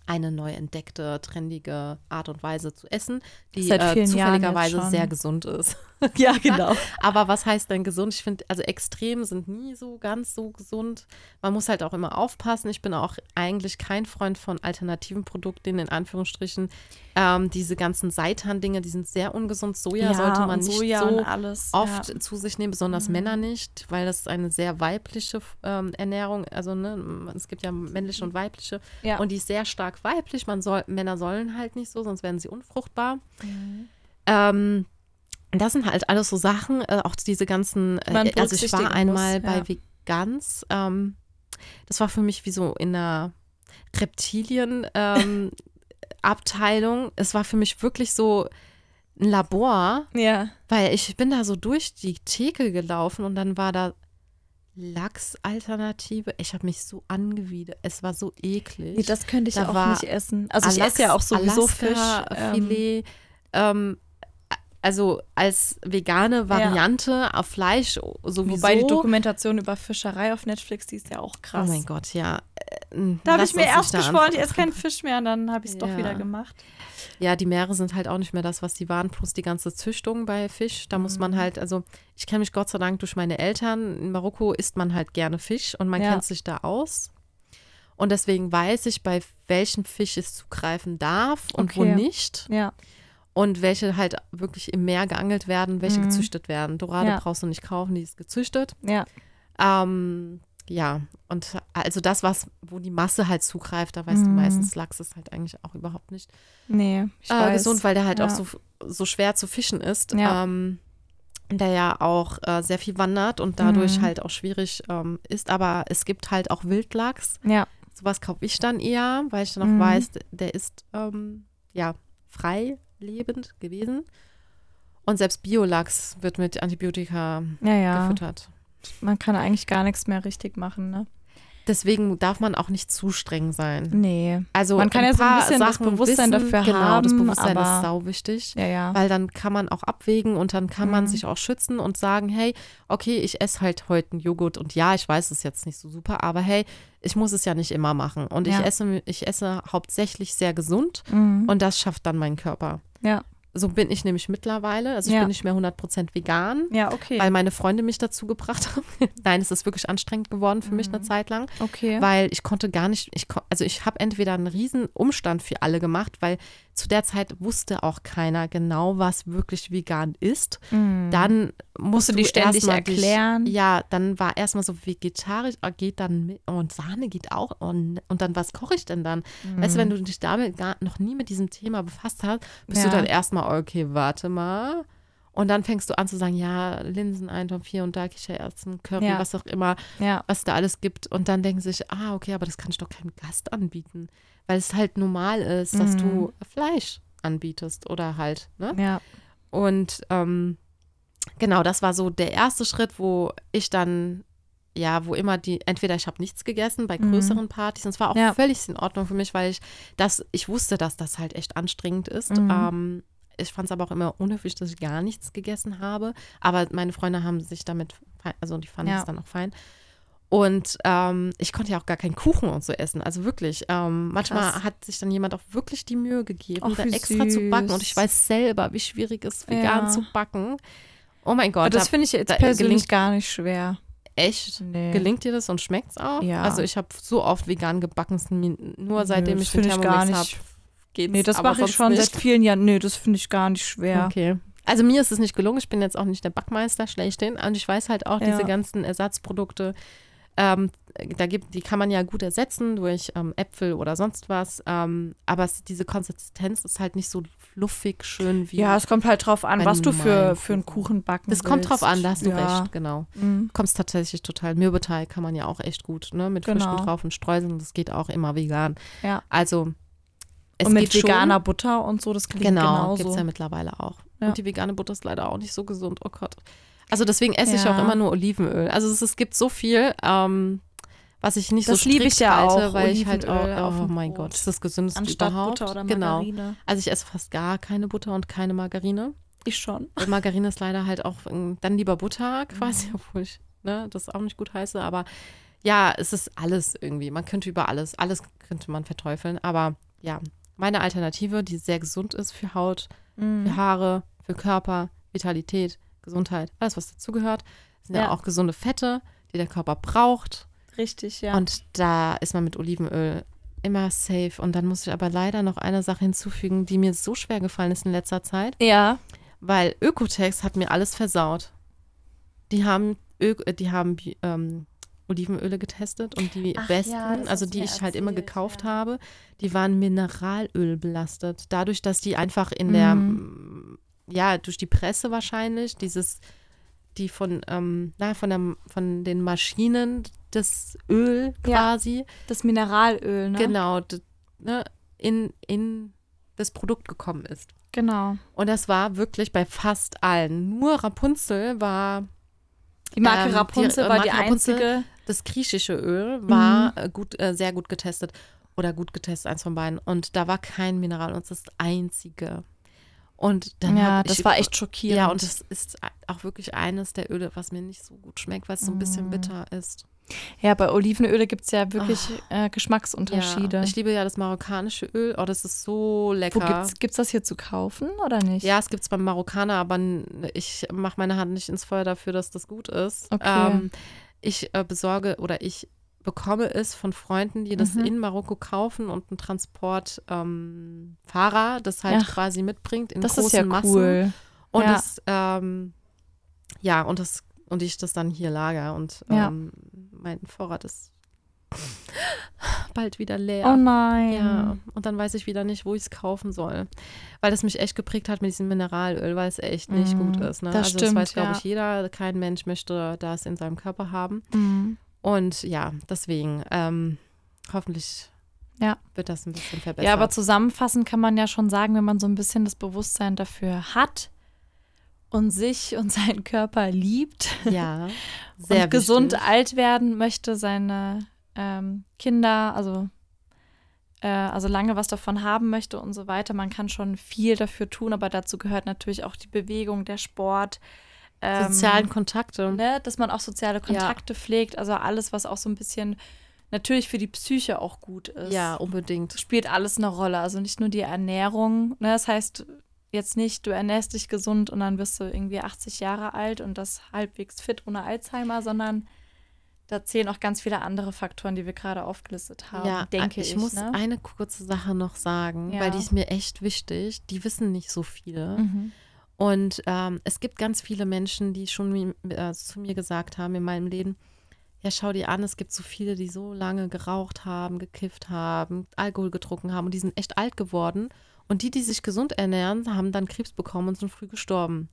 eine neu entdeckte, trendige Art und Weise zu essen, die äh, zufälligerweise sehr gesund ist. ja, genau. Aber was heißt denn gesund? Ich finde, also Extreme sind nie so ganz so gesund. Man muss halt auch immer aufpassen. Ich bin auch eigentlich kein Freund von alternativen Produkten, in Anführungsstrichen. Ähm, diese ganzen Seitan-Dinge, die sind sehr ungesund. Soja sollte man nicht Soja so alles. oft Ja. zu sich nehmen, besonders Männer nicht, weil das ist eine sehr weibliche ähm, Ernährung, also ne, es gibt ja männliche und weibliche Ja. und die ist sehr stark weiblich. Man soll, Männer sollen halt nicht so, sonst werden sie unfruchtbar. Mhm. Ähm, das sind halt alles so Sachen, äh, auch diese ganzen, äh, also ich war einmal muss, bei ja. Vegans, ähm, das war für mich wie so in einer Reptilien ähm, Abteilung. Es war für mich wirklich so ein Labor, ja. weil ich bin da so durch die Theke gelaufen und dann war da Lachsalternative. Ich habe mich so angewidert. Es war so eklig. Nee, das könnte ich Da auch nicht essen. Also ich Alax- esse ja auch sowieso Fisch. Ähm, Alaska-Filet. Ähm, also als vegane Variante auf Fleisch sowieso. wobei die Dokumentation über Fischerei auf Netflix, die ist ja auch Oh krass. mein Gott, ja. Äh, Da habe ich mir erst geschworen, ich esse keinen Fisch mehr und dann habe ich es doch Ja. wieder gemacht. Ja, die Meere sind halt auch nicht mehr das, was die waren, plus die ganze Züchtung bei Fisch. Da muss Mhm. man halt, also ich kenne mich Gott sei Dank durch meine Eltern. In Marokko isst man halt gerne Fisch und man Ja. kennt sich da aus. Und deswegen weiß ich, bei welchem Fisch es zugreifen darf und wo Okay. nicht. Ja. Und welche halt wirklich im Meer geangelt werden, welche Mhm. gezüchtet werden. Dorade Ja. brauchst du nicht kaufen, die ist gezüchtet. Ja. Ähm, ja, und also das, was, wo die Masse halt zugreift, da weißt du Mhm. meistens, Lachs ist halt eigentlich auch überhaupt nicht Nee, ich äh, weiß. gesund, weil der halt Ja. auch so, so schwer zu fischen ist. Ja. Ähm, der ja auch äh, sehr viel wandert und dadurch Mhm. halt auch schwierig ähm, ist. Aber es gibt halt auch Wildlachs. Ja. Sowas kaufe ich dann eher, weil ich dann auch Mhm. weiß, der ist ähm, ja, frei lebend gewesen. Und selbst Biolachs wird mit Antibiotika Ja, ja. gefüttert. Man kann eigentlich gar nichts mehr richtig machen, ne? Deswegen darf man auch nicht zu streng sein. Nee. Also Man kann ein ja so ein bisschen das Sachen Bewusstsein wissen, dafür genau, das haben, Bewusstsein aber- ist sau wichtig. Ja, ja. Weil dann kann man auch abwägen und dann kann man Mhm. sich auch schützen und sagen, hey, okay, ich esse halt heute einen Joghurt und ja, ich weiß es ist jetzt nicht so super, aber hey, ich muss es ja nicht immer machen. Und Ja. ich esse, ich esse hauptsächlich sehr gesund Mhm. und das schafft dann mein Körper. Ja. So bin ich nämlich mittlerweile. Also ich Ja. bin nicht mehr 100% vegan, Ja, okay. weil meine Freunde mich dazu gebracht haben. Nein, es ist wirklich anstrengend geworden für mich Mhm. eine Zeit lang okay. weil ich konnte gar nicht, ich, also ich habe entweder einen riesen Umstand für alle gemacht, weil zu der Zeit wusste auch keiner genau, was wirklich vegan ist. Mhm. Dann musst du die ständig erklären? Dich, ja, dann war erstmal so vegetarisch, ah, geht dann mit, und Sahne geht auch und, und dann was koche ich denn dann? Weißt du, wenn du dich damit gar, noch nie mit diesem Thema befasst hast, bist Ja. du dann erstmal, okay, warte mal. Und dann fängst du an zu sagen, ja, Linseneintopf hier und da, Kichererbsen, Curry, Ja. was auch immer ja. was da alles gibt. Und dann denken sie sich, ah, okay, aber das kann ich doch keinem Gast anbieten. Weil es halt normal ist, dass Mhm. du Fleisch anbietest oder halt, ne? Ja. Und ähm, genau, das war so der erste Schritt, wo ich dann, ja, wo immer die, entweder ich habe nichts gegessen bei Mhm. größeren Partys. Und es war auch Ja. völlig in Ordnung für mich, weil ich das, ich wusste, dass das halt echt anstrengend ist. Mhm. Ähm, ich fand es aber auch immer unhöflich, dass ich gar nichts gegessen habe. Aber meine Freunde haben sich damit, also die fanden Ja. es dann auch fein. Und ähm, ich konnte ja auch gar keinen Kuchen und so essen. Also wirklich, ähm, manchmal Krass. hat sich dann jemand auch wirklich die Mühe gegeben, Ach, da extra zu backen. Und süß. ich weiß selber, wie schwierig es ist, vegan Ja. zu backen. Oh mein Aber Gott, das da, finde ich jetzt persönlich gelingt- gar nicht schwer. echt. Nee. Gelingt dir das und schmeckt es auch? Ja. Also ich habe so oft vegan gebacken, nur seitdem das ich den Thermomix habe, geht's. Nee, das mache ich schon nicht. seit vielen Jahren. Nee, das finde ich gar nicht schwer. Okay. Also mir ist es nicht gelungen. Ich bin jetzt auch nicht der Backmeister schlechthin. Und ich weiß halt auch, Ja. diese ganzen Ersatzprodukte, ähm, da gibt, die kann man ja gut ersetzen durch ähm, Äpfel oder sonst was. Ähm, aber es, diese Konsistenz ist halt nicht so fluffig schön wie. Ja, es kommt halt drauf an, was du für, für einen Kuchen. Backen das kommt drauf an, da hast du ja. recht, genau. Mhm. Kommst tatsächlich total. Mürbeteig kann man ja auch echt gut, ne? Mit Genau. Früchten drauf und Streuseln. Das geht auch immer vegan. Ja. Also es und mit veganer schon. Butter und so, das klingt Genau, genauso. gibt es ja mittlerweile auch. Ja. Und die vegane Butter ist leider auch nicht so gesund. Oh Gott. Also deswegen esse ich Ja. auch immer nur Olivenöl. Also es, es gibt so viel, ähm, was ich nicht Das so liebe strikt ich ja halte, auch, weil ich halt auch, Olivenöl oh dem mein. Gott, das ist das gesündeste Anstatt überhaupt. Butter oder Genau. Margarine. Also ich esse fast gar keine Butter und keine Margarine. Ich schon. Weil Margarine ist leider halt auch ähm, dann lieber Butter quasi, Mhm. obwohl ich ne, das auch nicht gut heiße. Aber ja, es ist alles irgendwie. Man könnte über alles, alles könnte man verteufeln. Aber ja, meine Alternative, die sehr gesund ist für Haut, Mhm. für Haare, für Körper, Vitalität, Gesundheit, alles, was dazugehört, sind ja. Ja. auch gesunde Fette, die der Körper braucht. Richtig, ja. Und da ist man mit Olivenöl immer safe. Und dann muss ich aber leider noch eine Sache hinzufügen, die mir so schwer gefallen ist in letzter Zeit, ja. weil Ökotex hat mir alles versaut. Die haben, Ö äh, die haben ähm, Olivenöle getestet und die Ach besten, ja, also die ich mir halt immer erzählt, gekauft ja. habe, die waren Mineralöl belastet. Dadurch, dass die einfach in der, Mhm. ja, durch die Presse wahrscheinlich, dieses, die von, ähm, na, von, der, von den Maschinen das Öl Ja. quasi, Das Mineralöl, ne? genau, ne, in, in das Produkt gekommen ist. Genau. Und das war wirklich bei fast allen. Nur Rapunzel war Die Marke Ähm, die, Rapunzel äh, war Marke die Rapunzel- einzige. Das griechische Öl war Mhm. äh, gut, äh, sehr gut getestet. Oder gut getestet, eins von beiden. Und da war kein Mineral und das ist das einzige. Und dann Ja, das ich, war echt schockierend. Ja, und das ist auch wirklich eines der Öle, was mir nicht so gut schmeckt, weil es so ein bisschen Mhm. bitter ist. Ja, bei Olivenöle gibt es ja wirklich äh, Geschmacksunterschiede. Ja, ich liebe ja das marokkanische Öl. Oh, das ist so Wo lecker. gibt's, gibt's das hier zu kaufen oder nicht? Ja, es gibt es beim Marokkaner, aber ich mache meine Hand nicht ins Feuer dafür, dass das gut ist. Okay. Ähm, ich äh, besorge oder ich bekomme es von Freunden, die das Mhm. in Marokko kaufen und ein Transportfahrer ähm, das halt Ach, quasi mitbringt in das großen ist ja Massen. cool. Und Ja. das, ähm, ja, und das, und ich das dann hier lager und Ja. ähm, mein Vorrat ist bald wieder leer. Oh nein. Ja, und dann weiß ich wieder nicht, wo ich es kaufen soll. Weil das mich echt geprägt hat mit diesem Mineralöl, weil es echt nicht Mm, gut ist. Ne? das also stimmt, das weiß, glaube ja. ich, jeder. Kein Mensch möchte das in seinem Körper haben. Mhm. Und ja, deswegen, ähm, hoffentlich Ja. wird das ein bisschen verbessert. Ja, aber zusammenfassend kann man ja schon sagen, wenn man so ein bisschen das Bewusstsein dafür hat und sich und seinen Körper liebt ja, sehr und gesund wichtig. alt werden möchte, seine ähm, Kinder, also, äh, also lange was davon haben möchte und so weiter. Man kann schon viel dafür tun, aber dazu gehört natürlich auch die Bewegung, der Sport. ähm, sozialen Kontakte. ne, dass man auch soziale Kontakte pflegt, also alles, was auch so ein bisschen natürlich für die Psyche auch gut ist. Ja, unbedingt. Spielt alles eine Rolle. Also nicht nur die Ernährung. Ne, das heißt jetzt nicht, du ernährst dich gesund und dann bist du irgendwie 80 Jahre alt und das halbwegs fit ohne Alzheimer, sondern da zählen auch ganz viele andere Faktoren, die wir gerade aufgelistet haben, Ja, denke ich, ich. muss ne? eine kurze Sache noch sagen, Ja. weil die ist mir echt wichtig. Die wissen nicht so viele. Mhm. Und ähm, es gibt ganz viele Menschen, die schon äh, zu mir gesagt haben in meinem Leben, ja, schau dir an, es gibt so viele, die so lange geraucht haben, gekifft haben, Alkohol getrunken haben und die sind echt alt geworden. Und die, die sich gesund ernähren, haben dann Krebs bekommen und sind früh gestorben.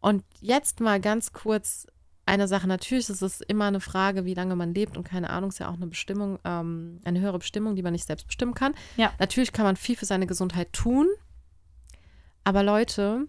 Und jetzt mal ganz kurz eine Sache. Natürlich ist es immer eine Frage, wie lange man lebt und keine Ahnung, ist ja auch eine Bestimmung, ähm, eine höhere Bestimmung, die man nicht selbst bestimmen kann. Ja. Natürlich kann man viel für seine Gesundheit tun. Aber Leute,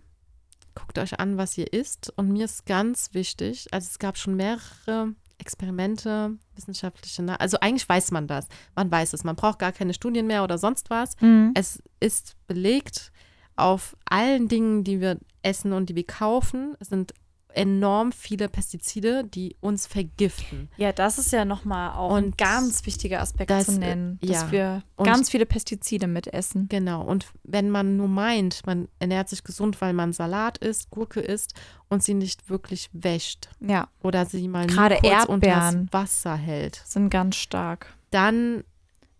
guckt euch an, was ihr isst. Und mir ist ganz wichtig, also es gab schon mehrere Experimente, wissenschaftliche, Na- also eigentlich weiß man das. Man weiß es. Man braucht gar keine Studien mehr oder sonst was. Mhm. Es ist belegt auf allen Dingen, die wir essen und die wir kaufen, sind enorm viele Pestizide, die uns vergiften. Ja, das ist ja nochmal auch ein Und ganz wichtiger Aspekt das, zu nennen, äh, dass ja. wir Und- ganz viele Pestizide mitessen. Genau. Und wenn man nur meint, man ernährt sich gesund, weil man Salat isst, Gurke isst und sie nicht wirklich wäscht Ja, oder sie mal nur Gerade kurz Erdbeeren. unters Wasser hält, sind ganz stark dann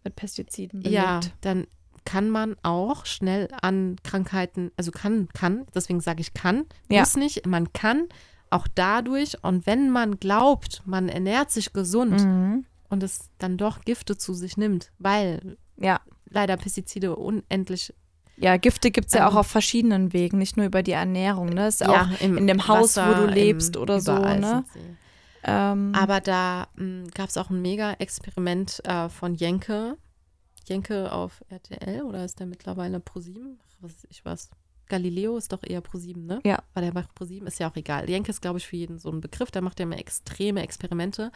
mit Pestiziden belegt. ja, dann kann man auch schnell an Krankheiten, also kann, kann, deswegen sage ich kann, Ja. muss nicht, man kann auch dadurch und wenn man glaubt, man ernährt sich gesund Mhm. und es dann doch Gifte zu sich nimmt, weil Ja. leider Pestizide unendlich Ja, Gifte gibt es ja Ähm, auch auf verschiedenen Wegen, nicht nur über die Ernährung. Ne? Ist ja auch im in dem Haus, wo du im- lebst oder so, ne? ähm, Aber da gab es auch ein Mega-Experiment äh, von Jenke. Jenke auf RTL oder ist der mittlerweile ProSieben? Was weiß ich was. Galileo ist doch eher ProSieben, ne? Ja. War der bei ProSieben? Ist ja auch egal. Jenke ist, glaube ich, für jeden so ein Begriff. Der macht ja immer extreme Experimente.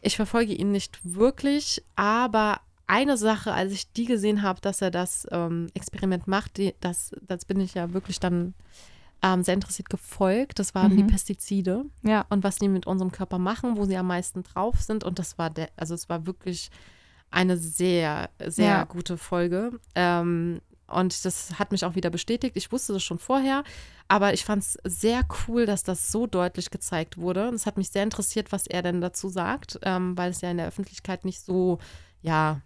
Ich verfolge ihn nicht wirklich, aber eine Sache, als ich die gesehen habe, dass er das ähm, Experiment macht, die, das, das bin ich ja wirklich dann ähm, sehr interessiert gefolgt. Das waren die Mhm. Pestizide ja, und was die mit unserem Körper machen, wo sie am meisten drauf sind. Und das war der, also es war wirklich eine sehr, sehr Ja. gute Folge. Ähm, und das hat mich auch wieder bestätigt. Ich wusste das schon vorher, aber ich fand es sehr cool, dass das so deutlich gezeigt wurde. Und es hat mich sehr interessiert, was er denn dazu sagt, ähm, weil es ja in der Öffentlichkeit nicht so, ja,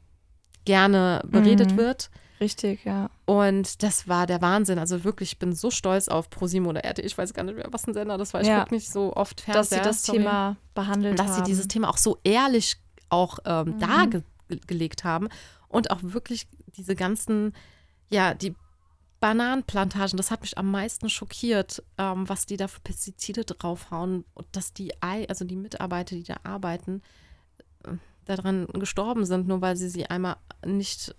gerne beredet Mhm. wird. richtig, ja. Und das war der Wahnsinn. Also wirklich, ich bin so stolz auf ProSieben oder RTL. Ich weiß gar nicht mehr, was ein Sender das war. Ich Ja. gucke nicht so oft Fernseher. Dass sie das sorry. Thema behandelt dass haben. sie dieses Thema auch so ehrlich auch ähm, Mhm. Dargelegt haben und auch wirklich diese ganzen, ja, die Bananenplantagen, das hat mich am meisten schockiert, ähm, was die da für Pestizide draufhauen und dass die Ei, also die Mitarbeiter, die da arbeiten, äh, daran gestorben sind, nur weil sie sie einmal nicht,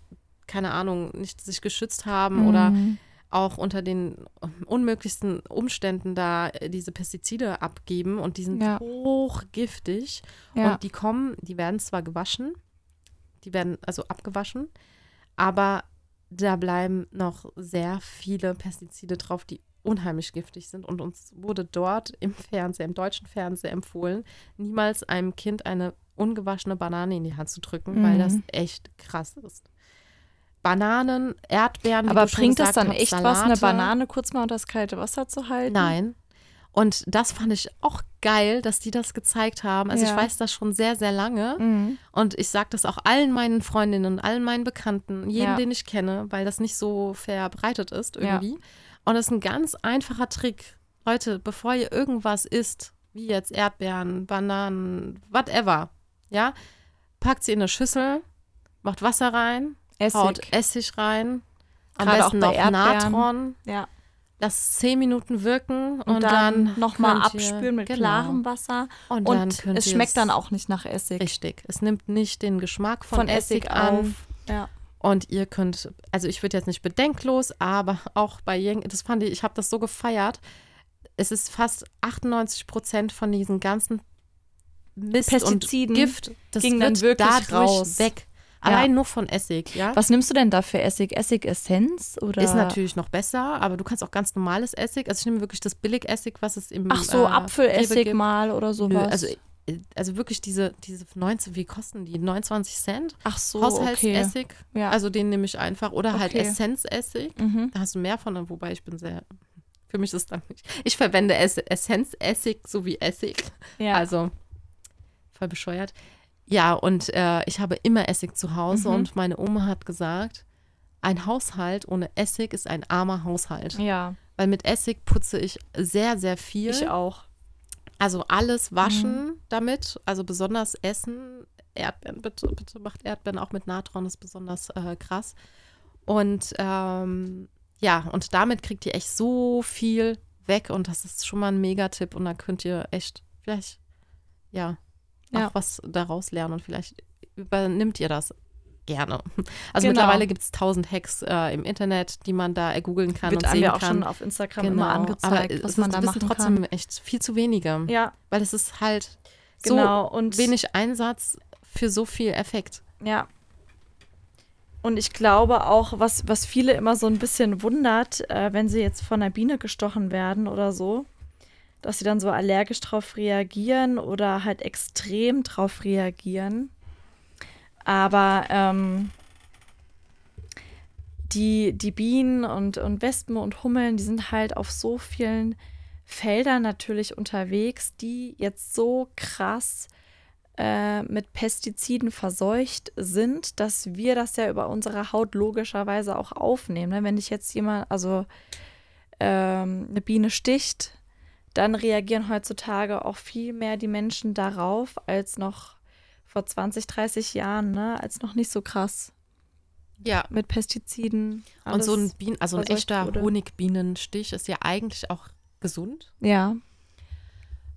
keine Ahnung, nicht sich geschützt haben oder Mhm. auch unter den unmöglichsten Umständen da äh, diese Pestizide abgeben und die sind Ja. hochgiftig Ja. und die kommen, die werden zwar gewaschen, die werden also abgewaschen, aber da bleiben noch sehr viele Pestizide drauf, die unheimlich giftig sind und uns wurde dort im Fernseher, im deutschen Fernseher empfohlen, niemals einem Kind eine ungewaschene Banane in die Hand zu drücken, weil Mhm. das echt krass ist. Bananen, Erdbeeren, Aber bringt das dann hast, echt was, eine Salate. Banane kurz mal unter das kalte Wasser zu halten? Nein. Und das fand ich auch geil, dass die das gezeigt haben. Also Ja. ich weiß das schon sehr, sehr lange. Mhm. Und ich sage das auch allen meinen Freundinnen und allen meinen Bekannten, jedem, Ja. den ich kenne, weil das nicht so verbreitet ist Ja. irgendwie. Und das ist ein ganz einfacher Trick. Leute, bevor ihr irgendwas isst, wie jetzt Erdbeeren, Bananen, whatever, ja, packt sie in eine Schüssel, macht Wasser rein, haut Essig. Essig rein, am Gerade auch besten bei noch Erdbeeren. Natron, Ja. Lasst zehn Minuten wirken und, Und, dann, nochmal könnt ihr- abspülen mit genau. klarem Wasser. Und, Und dann es schmeckt dann auch nicht nach Essig. Richtig. Es nimmt nicht den Geschmack von, Von Essig, Essig an. auf. Ja. Und ihr könnt, also ich würde jetzt nicht bedenklos, aber auch bei Yang, das fand ich, ich habe das so gefeiert. Es ist fast 98 Prozent von diesen ganzen Mist Pestiziden und Gift, das ging wird dann wirklich raus. weg. Ja. Allein nur von Essig, ja. Was nimmst du denn da für Essig? Essigessenz oder? Ist natürlich noch besser, aber du kannst auch ganz normales Essig. Also ich nehme wirklich das Billigessig, was es im Ach so, äh, Apfelessig mal oder Nö, sowas. also, äh, also wirklich diese, diese 19, wie kosten die? 29 Cent? Ach so, okay. Haushaltsessig. Ja. Also den nehme ich einfach. Oder halt Okay. Essenzessig. Mhm. Da hast du mehr von, wobei ich bin sehr. Für mich ist es dann nicht. Ich verwende Ess Essenzessig sowie Essig. Ja. Also voll bescheuert. Ja, und äh, ich habe immer Essig zu Hause Mhm. und meine Oma hat gesagt, ein Haushalt ohne Essig ist ein armer Haushalt. ja, Weil mit Essig putze ich sehr, sehr viel. ich auch. Also alles waschen damit, also besonders Essen. Erdbeeren, bitte, bitte macht Erdbeeren auch mit Natron, ist besonders äh, krass. Und ähm, ja, und damit kriegt ihr echt so viel weg und das ist schon mal ein Megatipp und da könnt ihr echt vielleicht, ja, auch Ja. was daraus lernen und vielleicht übernimmt ihr das gerne. Also Genau. mittlerweile gibt es tausend Hacks äh, im Internet, die man da googeln kann Wird und sehen ja auch kann. schon auf Instagram genau, immer angezeigt, aber was es man ist, da machen trotzdem kann. echt viel zu wenige. Ja, Weil es ist halt genau. so und wenig Einsatz für so viel Effekt. Ja. Und ich glaube auch, was, was viele immer so ein bisschen wundert, äh, wenn sie jetzt von einer Biene gestochen werden oder so, dass sie dann so allergisch drauf reagieren oder halt extrem drauf reagieren. Aber ähm, die, die Bienen und, und Wespen und Hummeln, die sind halt auf so vielen Feldern natürlich unterwegs, die jetzt so krass äh, mit Pestiziden verseucht sind, dass wir das ja über unsere Haut logischerweise auch aufnehmen. Ne? Wenn dich jetzt jemand, also ähm, eine Biene sticht, dann reagieren heutzutage auch viel mehr die Menschen darauf als noch vor 20, 30 Jahren, ne? als noch nicht so krass Ja. mit Pestiziden. Und so ein Bienen, also ein echter wurde. Honigbienenstich ist ja eigentlich auch gesund. Ja,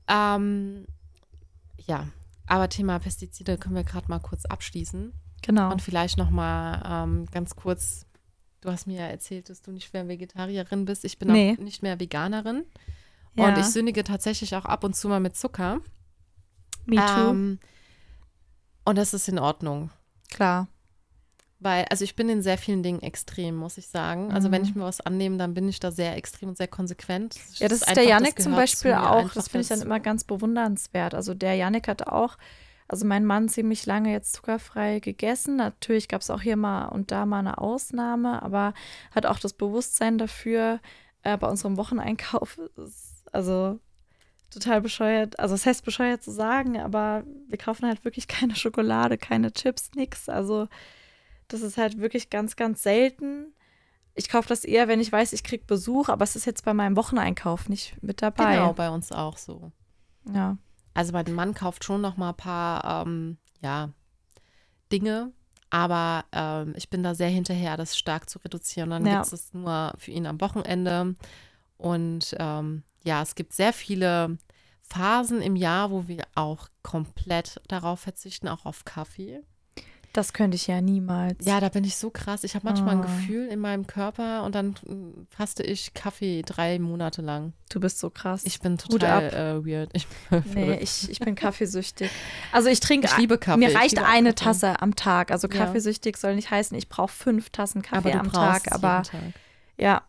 Ähm, ja, aber Thema Pestizide können wir gerade mal kurz abschließen. genau. Und vielleicht noch mal ähm, ganz kurz, du hast mir ja erzählt, dass du nicht mehr Vegetarierin bist. Ich bin Nee. auch nicht mehr Veganerin. Ja. Und ich sündige tatsächlich auch ab und zu mal mit Zucker. Me too. Ähm, und das ist in Ordnung. Klar. Weil, also ich bin in sehr vielen Dingen extrem, muss ich sagen. Also wenn Mhm. ich mir was annehme, dann bin ich da sehr extrem und sehr konsequent. Ja, das ist einfach- der Janik das zum zu Beispiel mir auch. Das finde ich dann immer ganz bewundernswert. Also der Janik hat auch, also mein Mann ziemlich lange jetzt zuckerfrei gegessen. Natürlich gab es auch hier mal und da mal eine Ausnahme, aber hat auch das Bewusstsein dafür äh, bei unserem Wocheneinkauf. ist Also total bescheuert. Also es heißt bescheuert zu sagen, aber wir kaufen halt wirklich keine Schokolade, keine Chips, nix. Also das ist halt wirklich ganz, ganz selten. Ich kaufe das eher, wenn ich weiß, ich kriege Besuch, aber es ist jetzt bei meinem Wocheneinkauf nicht mit dabei. Genau, bei uns auch so. Ja. Also mein Mann kauft schon noch mal ein paar, ähm, ja, Dinge, aber ähm, ich bin da sehr hinterher, das stark zu reduzieren. Dann Ja. gibt es es nur für ihn am Wochenende. Und ähm, ja, es gibt sehr viele Phasen im Jahr, wo wir auch komplett darauf verzichten, auch auf Kaffee. Das könnte ich ja niemals. Ja, da bin ich so krass. Ich habe manchmal ein Ah. Gefühl in meinem Körper und dann mm, faste ich Kaffee drei Monate lang. Du bist so krass. Ich bin total äh, weird. Ich, nee, ich, ich bin kaffeesüchtig. Also ich trinke, ich liebe Kaffee. mir Ich reicht eine Kaffee. Tasse am Tag. Also kaffeesüchtig soll nicht heißen, ich brauche fünf Tassen Kaffee am Tag. Aber jeden Tag. ja,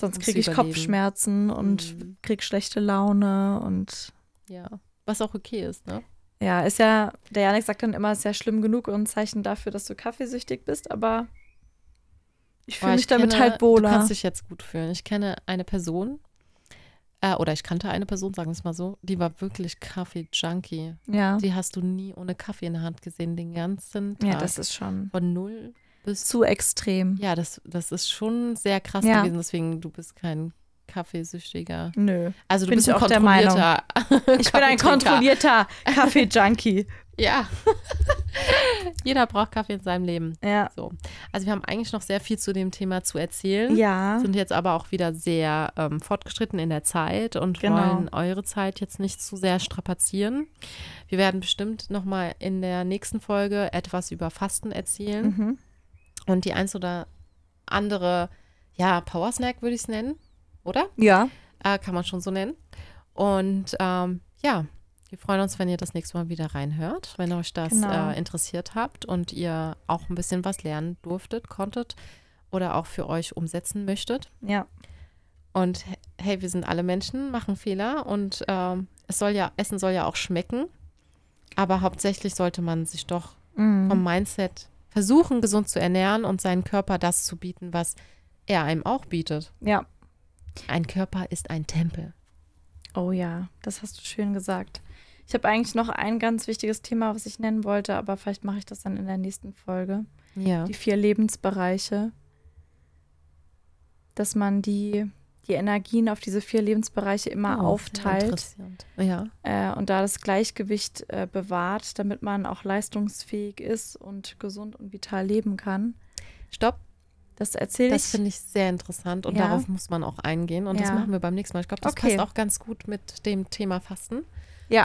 sonst kriege ich überleben. Kopfschmerzen und Mhm. krieg schlechte Laune und Ja, was auch okay ist, ne? ja, ist ja, der Janik sagt dann immer, ist ja schlimm genug und ein Zeichen dafür, dass du kaffeesüchtig bist, aber ich fühle mich ich damit kenne, halt wohler. Du kannst dich jetzt gut fühlen. Ich kenne eine Person, äh, oder ich kannte eine Person, sagen wir es mal so, die war wirklich Kaffee-Junkie. ja. Die hast du nie ohne Kaffee in der Hand gesehen, den ganzen Tag. ja, das ist schon Von null bis zu extrem. Ja, das, das ist schon sehr krass Ja. gewesen, deswegen du bist kein Kaffeesüchtiger. Nö. Also du Bin bist ich ein auch der Meinung. Ich bin ein kontrollierter Kaffee-Junkie. Ja. Jeder braucht Kaffee in seinem Leben. Ja. So. Also wir haben eigentlich noch sehr viel zu dem Thema zu erzählen. Ja. Sind jetzt aber auch wieder sehr ähm, fortgeschritten in der Zeit und Genau. wollen eure Zeit jetzt nicht zu sehr strapazieren. Wir werden bestimmt nochmal in der nächsten Folge etwas über Fasten erzählen. Mhm. Und die eins oder andere, ja, Power Snack würde ich es nennen, oder? Ja. Äh, kann man schon so nennen. Und ähm, ja, wir freuen uns, wenn ihr das nächste Mal wieder reinhört, wenn euch das Genau. äh, interessiert habt und ihr auch ein bisschen was lernen durftet, konntet oder auch für euch umsetzen möchtet. Ja. Und he- hey, wir sind alle Menschen, machen Fehler und ähm, es soll ja, Essen soll ja auch schmecken. Aber hauptsächlich sollte man sich doch Mhm. vom Mindset versuchen, gesund zu ernähren und seinen Körper das zu bieten, was er einem auch bietet. Ja. Ein Körper ist ein Tempel. Oh ja, das hast du schön gesagt. Ich habe eigentlich noch ein ganz wichtiges Thema, was ich nennen wollte, aber vielleicht mache ich das dann in der nächsten Folge. Ja. Die vier Lebensbereiche. Dass man die, die Energien auf diese vier Lebensbereiche immer Oh, aufteilt. Ja. äh, und da das Gleichgewicht äh, bewahrt, damit man auch leistungsfähig ist und gesund und vital leben kann. Stopp, Das erzähle das ich. finde ich sehr interessant und Ja. darauf muss man auch eingehen und das Ja. machen wir beim nächsten Mal. Ich glaube, das Okay. passt auch ganz gut mit dem Thema Fasten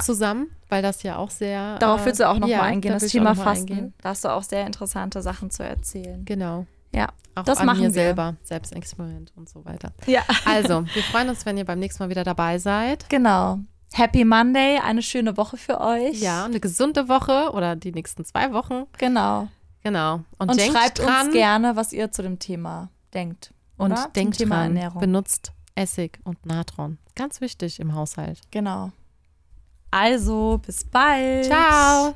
zusammen, weil das ja auch sehr. Darauf äh, willst du auch nochmal ja, eingehen, da das Thema Fasten. eingehen. Da hast du auch sehr interessante Sachen zu erzählen. Genau. Ja, Auch das an machen mir wir. selber, Selbstexperiment und so weiter. Ja. Also, wir freuen uns, wenn ihr beim nächsten Mal wieder dabei seid. Genau. Happy Monday, eine schöne Woche für euch. Ja, eine gesunde Woche oder die nächsten zwei Wochen. Genau. Genau. Und, Und, schreibt dran uns gerne, was ihr zu dem Thema denkt. und oder? Zum denkt Thema dran, Ernährung. benutzt Essig und Natron. Ganz wichtig im Haushalt. Genau. Also, bis bald. Ciao.